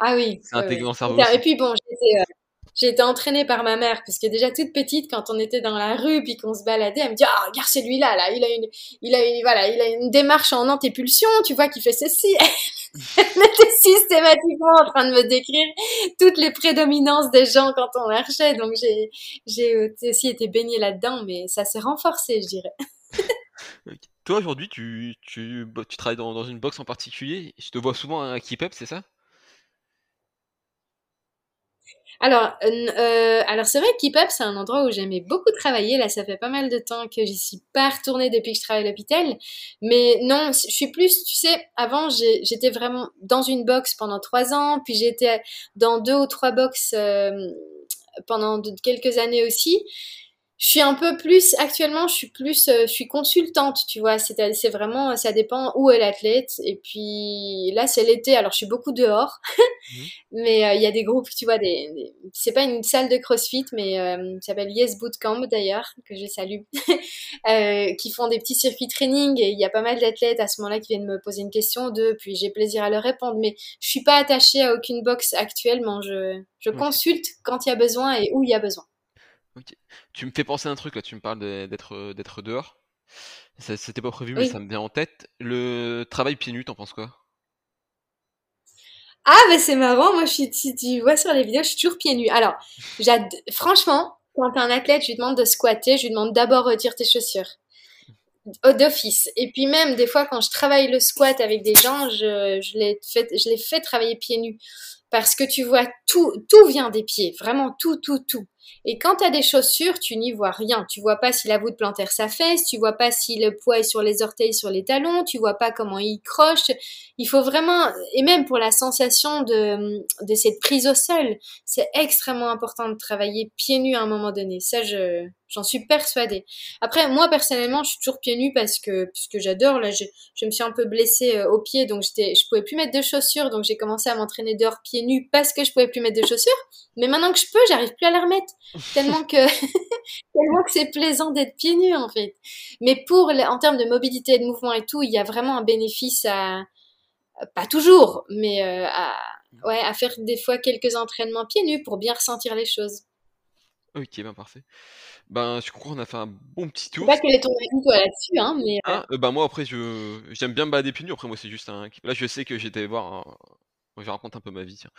Ah oui, c'est intégré le cerveau Et puis bon, j'étais euh, J'ai été entraînée par ma mère, parce que déjà toute petite, quand on était dans la rue, puis qu'on se baladait, elle me dit, ah, regarde celui-là, là, il a une, il a une, voilà, il a une démarche en antépulsion, tu vois, qui fait ceci. Elle était systématiquement en train de me décrire toutes les prédominances des gens quand on marchait, donc j'ai, aussi été baignée là-dedans, mais ça s'est renforcé, je dirais. Toi, aujourd'hui, tu, tu, bah, tu travailles dans, dans une box en particulier. Je te vois souvent à Keep Up, c'est ça? Alors, euh, euh, alors c'est vrai que Keep Up, c'est un endroit où j'aimais beaucoup travailler. Là, ça fait pas mal de temps que j'y suis pas retournée depuis que je travaille à l'hôpital. Mais non, je suis plus, tu sais, avant, j'étais vraiment dans une box pendant trois ans, puis j'étais dans deux ou trois box euh, pendant quelques années aussi. Je suis un peu plus, actuellement, je suis plus, euh, je suis consultante, tu vois. C'est, c'est vraiment, ça dépend où est l'athlète. Et puis là, c'est l'été, alors je suis beaucoup dehors. Mhm. Mais euh, il y a des groupes, tu vois, des, des- c'est pas une salle de CrossFit, mais euh, ça s'appelle Yes Bootcamp d'ailleurs, que je salue, euh, qui font des petits circuits training et il y a pas mal d'athlètes à ce moment-là qui viennent me poser une question ou deux, puis j'ai plaisir à leur répondre. Mais je suis pas attachée à aucune box actuellement, je, je consulte quand il y a besoin et où il y a besoin. Ok. Tu me fais penser à un truc là, tu me parles de- d'être euh, d'être dehors. Ça- C'était pas prévu, mais Oui. ça me vient en tête. Le travail pieds nus, t'en penses quoi? Ah, mais c'est marrant, moi, je suis, si tu vois sur les vidéos, je suis toujours pieds nus. Alors, j'ad... franchement, quand un athlète, je lui demande de squatter, je lui demande d'abord retire tes chaussures. Au d'office. Et puis même, des fois, quand je travaille le squat avec des gens, je, je les fais, je les fais travailler pieds nus. Parce que tu vois, tout, tout vient des pieds. Vraiment, tout, tout, tout. Et quand tu as des chaussures, tu n'y vois rien. Tu vois pas si la voûte plantaire s'affaisse, tu vois pas si le poids est sur les orteils, sur les talons, tu vois pas comment il croche. Il faut vraiment, et même pour la sensation de, de cette prise au sol, c'est extrêmement important de travailler pieds nus à un moment donné. Ça, je, j'en suis persuadée. Après, moi, personnellement, je suis toujours pieds nus parce que, parce j'adore. Là, je, je me suis un peu blessée euh, au pied, donc j'étais, je pouvais plus mettre de chaussures, donc j'ai commencé à m'entraîner dehors pieds nus parce que je pouvais plus mettre de chaussures. Mais maintenant que je peux, j'arrive plus à les remettre. Tellement que, tellement que c'est plaisant d'être pieds nus, en fait. Mais pour, en termes de mobilité, de mouvement et tout, il y a vraiment un bénéfice à, pas toujours, mais euh, à, ouais, à faire des fois quelques entraînements pieds nus pour bien ressentir les choses. Ok, ben parfait. Ben, je crois qu'on a fait un bon petit Je sais tour. pas quel est ton avis toi là-dessus, hein, mais euh, Hein, euh, ben moi après je j'aime bien me balader pieds nus. Après moi c'est juste un. Là je sais que j'étais voir un. Moi, je raconte un peu ma vie, tiens.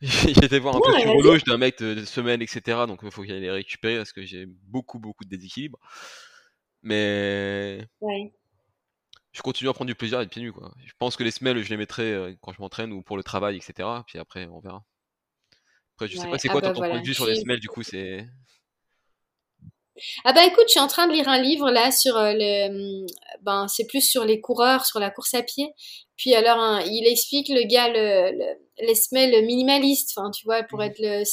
J'étais voir un peu ouais, sur vas-y. horloge d'un mec de, de semaine, etc. Donc il faut que j'aille les récupérer parce que j'ai beaucoup beaucoup de déséquilibre. Mais Ouais. je continue à prendre du plaisir à être pieds nus quoi. Je pense que les semelles je les mettrai euh, quand je m'entraîne ou pour le travail, etc. Puis après on verra. Après je sais pas c'est Ah quoi bah ton, point de vue sur les semelles du coup c'est. Ah bah écoute, je suis en train de lire un livre là sur euh, le, hum, ben c'est plus sur les coureurs, sur la course à pied. Puis alors hein, il explique le gars le, le- les semelles minimalistes, enfin tu vois pour Mhm. être le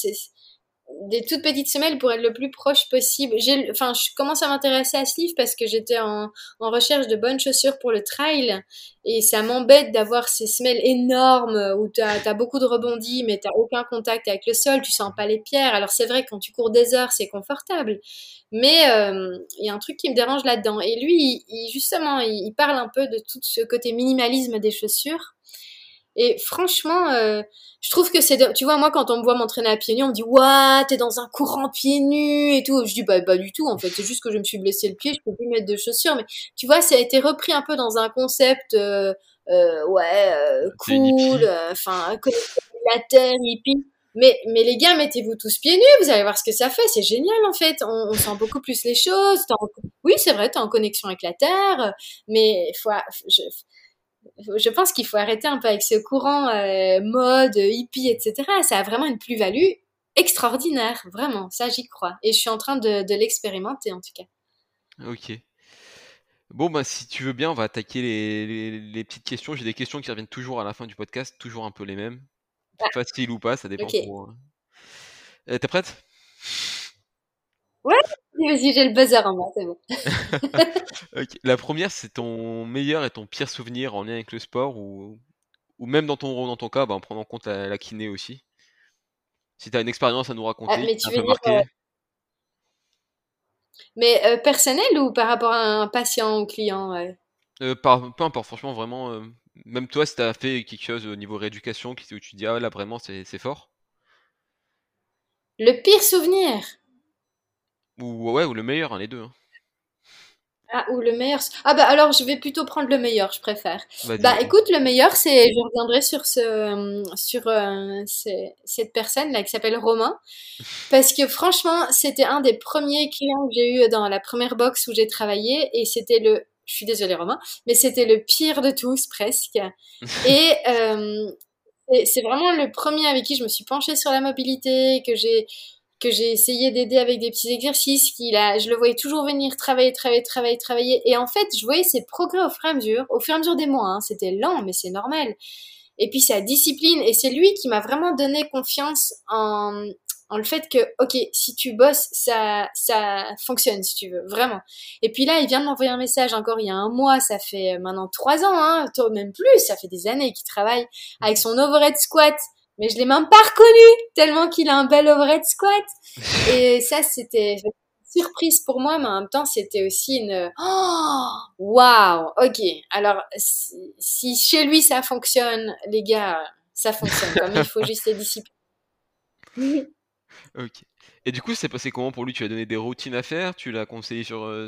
des toutes petites semelles pour être le plus proche possible. J'ai, enfin, je commence à m'intéresser à ce livre parce que j'étais en, recherche de bonnes chaussures pour le trail et ça m'embête d'avoir ces semelles énormes où t'as as beaucoup de rebondis mais t'as aucun contact avec le sol, tu sens pas les pierres. Alors c'est vrai quand tu cours des heures c'est confortable, mais euh, il y a un truc qui me dérange là-dedans. Et lui, justement, il, il parle un peu de tout ce côté minimalisme des chaussures. Et franchement, euh, je trouve que c'est, de- tu vois, moi, quand on me voit m'entraîner à pieds nus, on me dit, ouah, t'es dans un courant pieds nus et tout. Je dis, bah, pas du tout, en fait. C'est juste que je me suis blessé le pied, je peux plus mettre de chaussures. Mais tu vois, ça a été repris un peu dans un concept, euh, euh, ouais, euh, cool, euh, enfin, la terre, hippie. mais, mais les gars, mettez-vous tous pieds nus, vous allez voir ce que ça fait. C'est génial, en fait. On, on sent beaucoup plus les choses. Oui, c'est vrai, t'es en connexion avec la Terre, mais faut, je, je pense qu'il faut arrêter un peu avec ce courant euh, mode, hippie, etc. Ça a vraiment une plus-value extraordinaire, vraiment. Ça, j'y crois. Et je suis en train de, de l'expérimenter, en tout cas. Ok. Bon, bah, si tu veux bien, on va attaquer les, les, les petites questions. J'ai des questions qui reviennent toujours à la fin du podcast, toujours un peu les mêmes. Ah. Facile ou pas, ça dépend. Okay. Euh, T'es prête? Ouais, vas-y, j'ai le buzzer en moi, c'est bon. okay. La première, c'est ton meilleur et ton pire souvenir en lien avec le sport ou, ou même dans ton, dans ton cas, bah, en prenant en compte la, la kiné aussi. Si tu as une expérience à nous raconter, ah, mais tu un veux peu marqué. euh, Mais euh, personnel ou par rapport à un patient ou client ouais? Euh, par, peu importe, franchement, vraiment, euh, même toi, si t'as fait quelque chose au niveau rééducation, qui- où tu te dis, ah là, vraiment, c'est fort. Le pire souvenir? Ou ouais, ou le meilleur, hein, les deux. hein. Ah, ou le meilleur. Ah bah alors je vais plutôt prendre le meilleur, je préfère. Bah écoute, le meilleur, c'est, je reviendrai sur ce, sur euh, ce- cette personne là qui s'appelle Romain, parce que franchement, c'était un des premiers clients que j'ai eu dans la première box où j'ai travaillé, et c'était le, je suis désolée Romain, mais c'était le pire de tous presque. Et euh, c'est c'est vraiment le premier avec qui je me suis penchée sur la mobilité, que j'ai que j'ai essayé d'aider avec des petits exercices, qu'il a, je le voyais toujours venir travailler, travailler, travailler, travailler, et en fait, je voyais ses progrès au fur et à mesure, au fur et à mesure des mois, hein. c'était lent, mais c'est normal. Et puis sa discipline, et c'est lui qui m'a vraiment donné confiance en, en le fait que, ok, si tu bosses, ça, ça fonctionne, si tu veux, vraiment. Et puis là, il vient de m'envoyer un message encore il y a un mois, ça fait maintenant trois ans, hein, même plus, ça fait des années qu'il travaille avec son overhead squat, mais je l'ai même pas reconnu tellement qu'il a un bel overhead squat. Et ça, c'était une surprise pour moi, mais en même temps, c'était aussi une oh waouh. Ok, alors si, chez lui ça fonctionne, les gars, ça fonctionne. Comme il faut juste les disciplines. Ok. Et du coup, c'est passé comment pour lui? Tu lui as donné des routines à faire? Tu l'as conseillé sur, euh,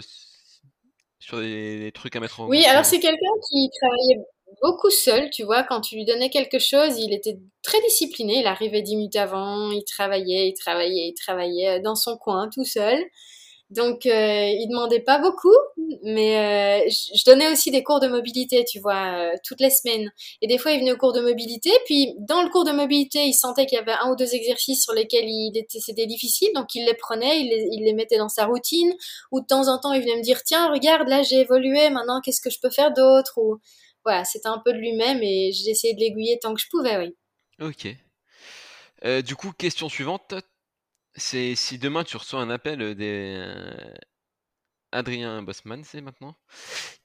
sur des, des trucs à mettre en, Oui, alors c'est quelqu'un qui travaillait beaucoup seul, tu vois, quand tu lui donnais quelque chose, il était très discipliné, il arrivait dix minutes avant, il travaillait, il travaillait, il travaillait dans son coin tout seul. Donc, euh, il demandait pas beaucoup, mais euh, je donnais aussi des cours de mobilité, tu vois, euh, toutes les semaines. Et des fois, il venait au cours de mobilité, puis dans le cours de mobilité, il sentait qu'il y avait un ou deux exercices sur lesquels il était, c'était difficile, donc il les prenait, il les, il les mettait dans sa routine, ou de temps en temps, il venait me dire, tiens, regarde, là, j'ai évolué, maintenant, qu'est-ce que je peux faire d'autre? Voilà, c'était un peu de lui-même, et j'ai essayé de l'aiguiller tant que je pouvais, oui. Ok. Euh, du coup, question suivante, c'est si demain tu reçois un appel des euh, Adrien Bossman, c'est maintenant,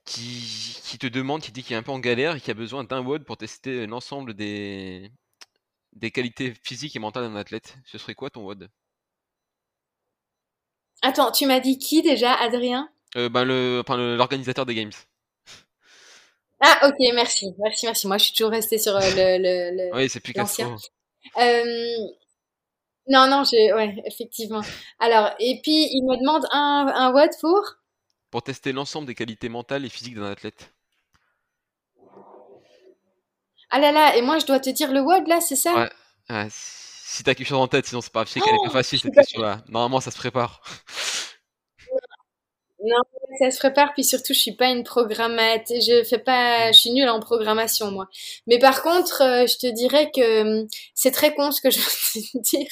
qui, qui te demande, qui dit qu'il est un peu en galère et qui a besoin d'un WOD pour tester l'ensemble des, des qualités physiques et mentales d'un athlète. Ce serait quoi ton WOD? Attends, tu m'as dit qui déjà, Adrien? Euh, ben le, enfin, l'organisateur des games. Ah, ok, merci, merci, merci. Moi, je suis toujours restée sur euh, le, le, le- Oui, c'est plus. Castro. Euh, non, non, j'ai, ouais, effectivement. Alors, et puis, il me demande un, un what pour? Pour tester l'ensemble des qualités mentales et physiques d'un athlète. Ah là là, et moi, je dois te dire le what, là, c'est ça? Ouais. Ouais, si t'as quelque chose en tête, sinon c'est pas. Je qu'elle est Oh, pas facile je cette pas... question-là. Normalement, ça se prépare. Non, ça se prépare, puis surtout, je suis pas une programmatrice, je fais pas, je suis nulle en programmation, moi. Mais par contre, euh, je te dirais que hum, c'est très con ce que je veux te dire,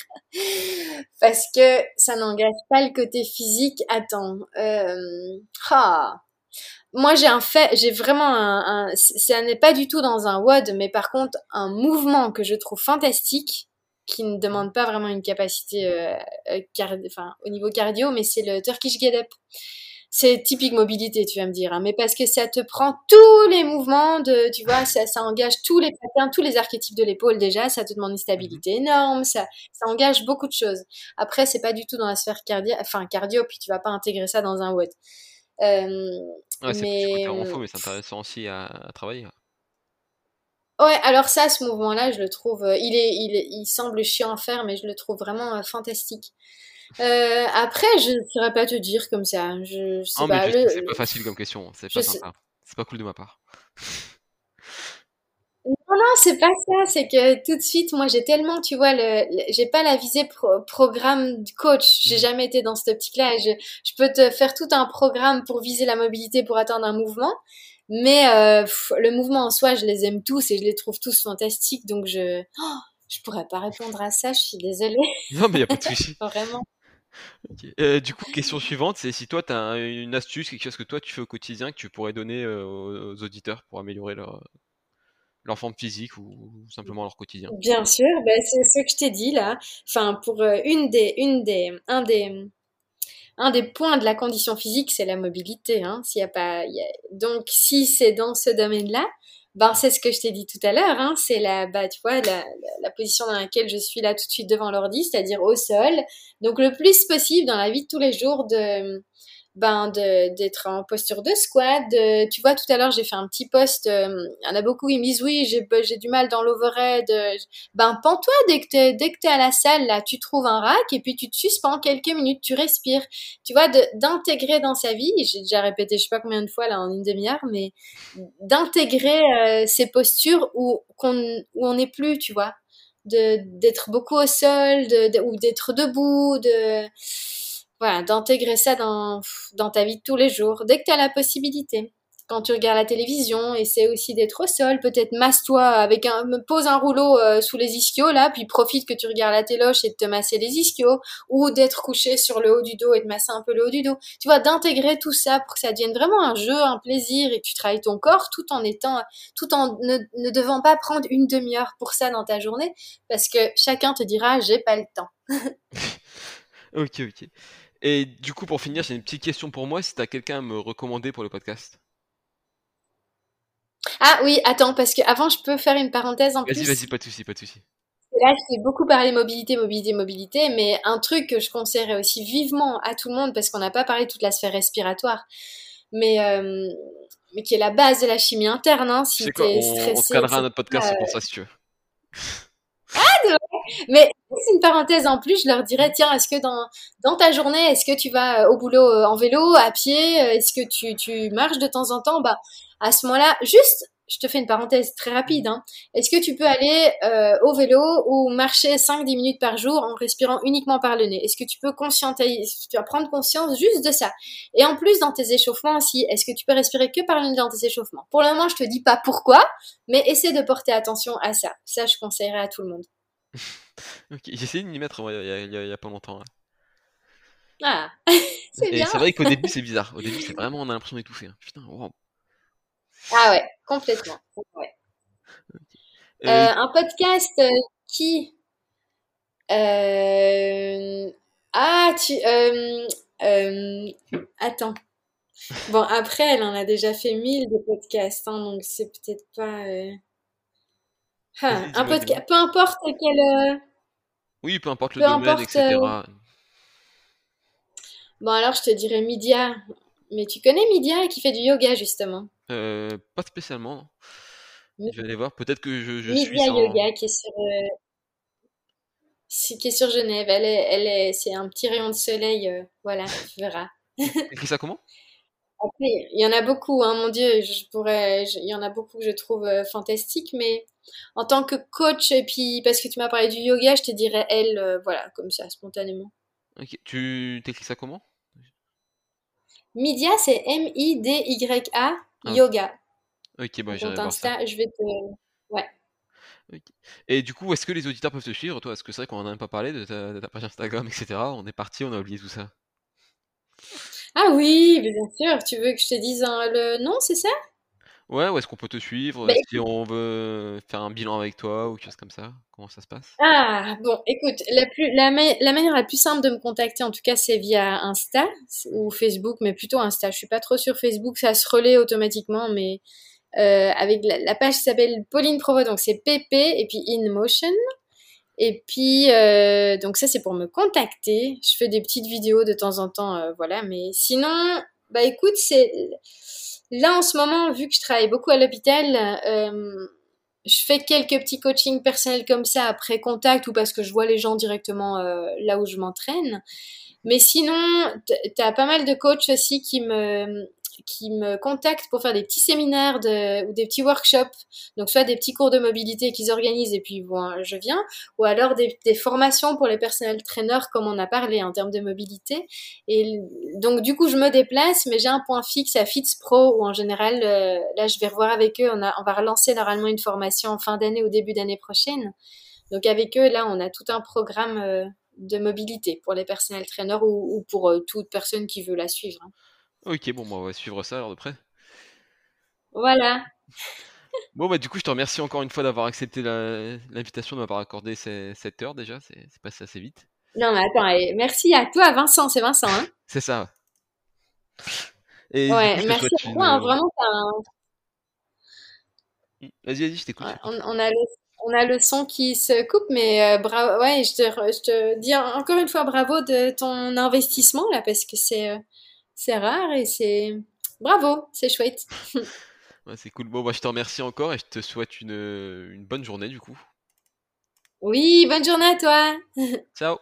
parce que ça n'engage pas le côté physique. Attends, euh, ah. Moi, j'ai un fait, j'ai vraiment un, ça n'est pas du tout dans un WOD, mais par contre, un mouvement que je trouve fantastique, qui ne demande pas vraiment une capacité euh, euh, enfin, au niveau cardio, mais c'est le Turkish Get Up. C'est typique mobilité, tu vas me dire, hein, mais parce que ça te prend tous les mouvements de, tu vois, ça, ça engage tous les patterns, tous les archétypes de l'épaule déjà, ça te demande une Mhm. stabilité énorme, ça, ça engage beaucoup de choses. Après, c'est pas du tout dans la sphère cardio, enfin cardio, puis tu vas pas intégrer ça dans un WOD. Euh, Ouais, c'est mais renfo, mais c'est intéressant aussi à, à travailler. ouais, alors ça, ce mouvement-là, je le trouve, euh, il est, il il semble chiant à faire, mais je le trouve vraiment euh, fantastique. Euh, après, je ne saurais pas te dire comme ça. Je, je sais Non, mais pas. Le, c'est pas le- facile comme question. C'est pas sais. sympa. C'est pas cool de ma part. Non, non, c'est pas ça. C'est que tout de suite, moi, j'ai tellement, tu vois, le, j'ai pas la visée programme coach. J'ai mmh. jamais été dans cette optique-là. Je, je peux te faire tout un programme pour viser la mobilité pour atteindre un mouvement. Mais euh, le mouvement en soi, je les aime tous et je les trouve tous fantastiques. Donc je, oh, je pourrais pas répondre à ça. Je suis désolée. Non, mais y a pas de souci. Vraiment. Euh, du coup, question suivante, c'est si toi tu as une astuce, quelque chose que toi tu fais au quotidien que tu pourrais donner euh, aux, auditeurs pour améliorer leur, leur forme physique ou, simplement leur quotidien. Bien sûr, ben, c'est ce que je t'ai dit là. Enfin, pour une des, une des, un des, un des points de la condition physique, c'est la mobilité. Hein. S'il y a pas, Donc, si c'est dans ce domaine-là, ben, c'est ce que je t'ai dit tout à l'heure. Hein. C'est la, bah, tu vois, la, la, position dans laquelle je suis là tout de suite devant l'ordi, c'est-à-dire au sol. Donc, le plus possible dans la vie de tous les jours de ben d'être en posture de squat. tu vois, tout à l'heure, j'ai fait un petit post. Euh, il y en a beaucoup, ils me disent oui, j'ai du mal dans l'overhead. Ben, pends-toi dès que t'es dès que t'es à la salle, là, tu trouves un rack et puis tu te suspends quelques minutes, tu respires. Tu vois, d'intégrer dans sa vie. J'ai déjà répété, je sais pas combien de fois là en une demi-heure, mais d'intégrer euh, ces postures où qu'on où on n'est plus, tu vois, d'être beaucoup au sol, ou d'être debout, de voilà, d'intégrer ça dans, dans ta vie de tous les jours, dès que tu as la possibilité. Quand tu regardes la télévision, essaie aussi d'être au sol, peut-être masse-toi avec un, pose un rouleau euh, sous les ischios là, puis profite que tu regardes la téloche et de te masser les ischios, ou d'être couché sur le haut du dos et de masser un peu le haut du dos. Tu vois, d'intégrer tout ça pour que ça devienne vraiment un jeu, un plaisir et que tu travailles ton corps tout en étant, tout en ne, ne devant pas prendre une demi-heure pour ça dans ta journée, parce que chacun te dira j'ai pas le temps. ok, ok. Et du coup, pour finir, j'ai une petite question pour moi. Si tu as quelqu'un à me recommander pour le podcast. Ah oui, attends, parce que avant, je peux faire une parenthèse en plus. Vas-y, vas-y, pas de soucis, pas de soucis. Là, je t'ai beaucoup parlé mobilité, mobilité, mobilité, mais un truc que je conseillerais aussi vivement à tout le monde, parce qu'on n'a pas parlé de toute la sphère respiratoire, mais, euh, mais qui est la base de la chimie interne. Hein, si t'es stressé. On, on notre podcast, c'est pour ça, si tu veux. Ah, Mais c'est une parenthèse en plus, je leur dirais, tiens, est-ce que dans, dans ta journée, est-ce que tu vas euh, au boulot euh, en vélo, à pied, euh, est-ce que tu, tu marches de temps en temps? Bah, à ce moment-là, juste je te fais une parenthèse très rapide. Hein. Est-ce que tu peux aller euh, au vélo ou marcher 5-10 minutes par jour en respirant uniquement par le nez? Est-ce que tu peux tu vas prendre conscience juste de ça? Et en plus, dans tes échauffements aussi, est-ce que tu peux respirer que par le nez dans tes échauffements? Pour le moment, je te dis pas pourquoi, mais essaie de porter attention à ça. Ça, je conseillerais à tout le monde. ok, j'ai essayé de m'y mettre il y, a, pas longtemps. Ah, c'est bien. C'est vrai qu'au début, c'est bizarre. Au début, c'est vraiment, on a l'impression d'étouffer. Hein. Putain, wow. Ah ouais, complètement. Euh, un podcast euh, qui. Euh, ah, tu. Attends. Bon, après, elle en a déjà fait mille de podcasts, hein, donc c'est peut-être pas. Ah, un podcast, peu importe quel. Oui, peu importe le domaine, etc. Bon, alors je te dirais Media. Mais tu connais Media qui fait du yoga, justement? Euh, pas spécialement. Je vais aller voir. Peut-être que je, je suis Yoga qui est sur euh, qui est sur Genève. Elle est, elle est, c'est un petit rayon de soleil. Euh, voilà, tu verras. Écris ça comment? Après, il y en a beaucoup. Hein, mon Dieu, je pourrais. Il y en a beaucoup que je trouve fantastiques, mais en tant que coach et puis parce que tu m'as parlé du yoga, je te dirais elle, voilà, comme ça, spontanément. Ok. Tu t'écris ça comment? Midia, c'est M-I-D-Y-A ah. yoga. Ok, bon, j'irai voir ça. je vais te. Ouais. Et du coup, est-ce que les auditeurs peuvent te suivre, toi? Est-ce que c'est vrai qu'on en a même pas parlé de ta, page Instagram, etc. On est parti, on a oublié tout ça. Ah oui, bien sûr. Tu veux que je te dise le nom, c'est ça? Ouais, où est-ce qu'on peut te suivre bah, Si on veut faire un bilan avec toi ou quelque chose comme ça, comment ça se passe? Ah, bon, écoute, la, plus, la, la, manière la plus simple de me contacter, en tout cas, c'est via Insta ou Facebook, mais plutôt Insta. Je suis pas trop sur Facebook, ça se relaie automatiquement, mais euh, avec la, page qui s'appelle Pauline Provo, donc c'est PP et puis In Motion. Et puis, euh, donc ça, c'est pour me contacter. Je fais des petites vidéos de temps en temps, euh, voilà, mais sinon, bah écoute, c'est Là, en ce moment, vu que je travaille beaucoup à l'hôpital, euh, je fais quelques petits coachings personnels comme ça après contact ou parce que je vois les gens directement euh, là où je m'entraîne. Mais sinon, tu as pas mal de coachs aussi qui me, qui me contactent pour faire des petits séminaires ou des petits workshops, donc soit des petits cours de mobilité qu'ils organisent et puis bon, je viens, ou alors des, formations pour les personnels traîneurs comme on a parlé en termes de mobilité. Et donc du coup je me déplace, mais j'ai un point fixe à Fitz Pro où en général euh, là je vais revoir avec eux, on, va relancer normalement une formation en fin d'année ou début d'année prochaine. Donc avec eux là on a tout un programme euh, de mobilité pour les personnels traîneurs ou, pour euh, toute personne qui veut la suivre. Hein. Ok, bon, bah, on va suivre ça alors de près. Voilà. Bon, bah, du coup, je te remercie encore une fois d'avoir accepté l'invitation, de m'avoir accordé cette heure déjà. C'est passé assez vite. Non, mais attends, merci à toi, Vincent. C'est Vincent, hein C'est ça. Et ouais, merci à toi. Hein, vraiment, mmh, Vas-y, vas-y, je t'écoute. on, a le on a le son qui se coupe, mais euh, bravo. Ouais, je te, je te dis encore une fois bravo de ton investissement là, parce que c'est euh, c'est rare et c'est bravo, c'est chouette. ouais, c'est cool. Bon, bah, je te remercie encore et je te souhaite une, une bonne journée du coup. Oui, bonne journée à toi. Ciao.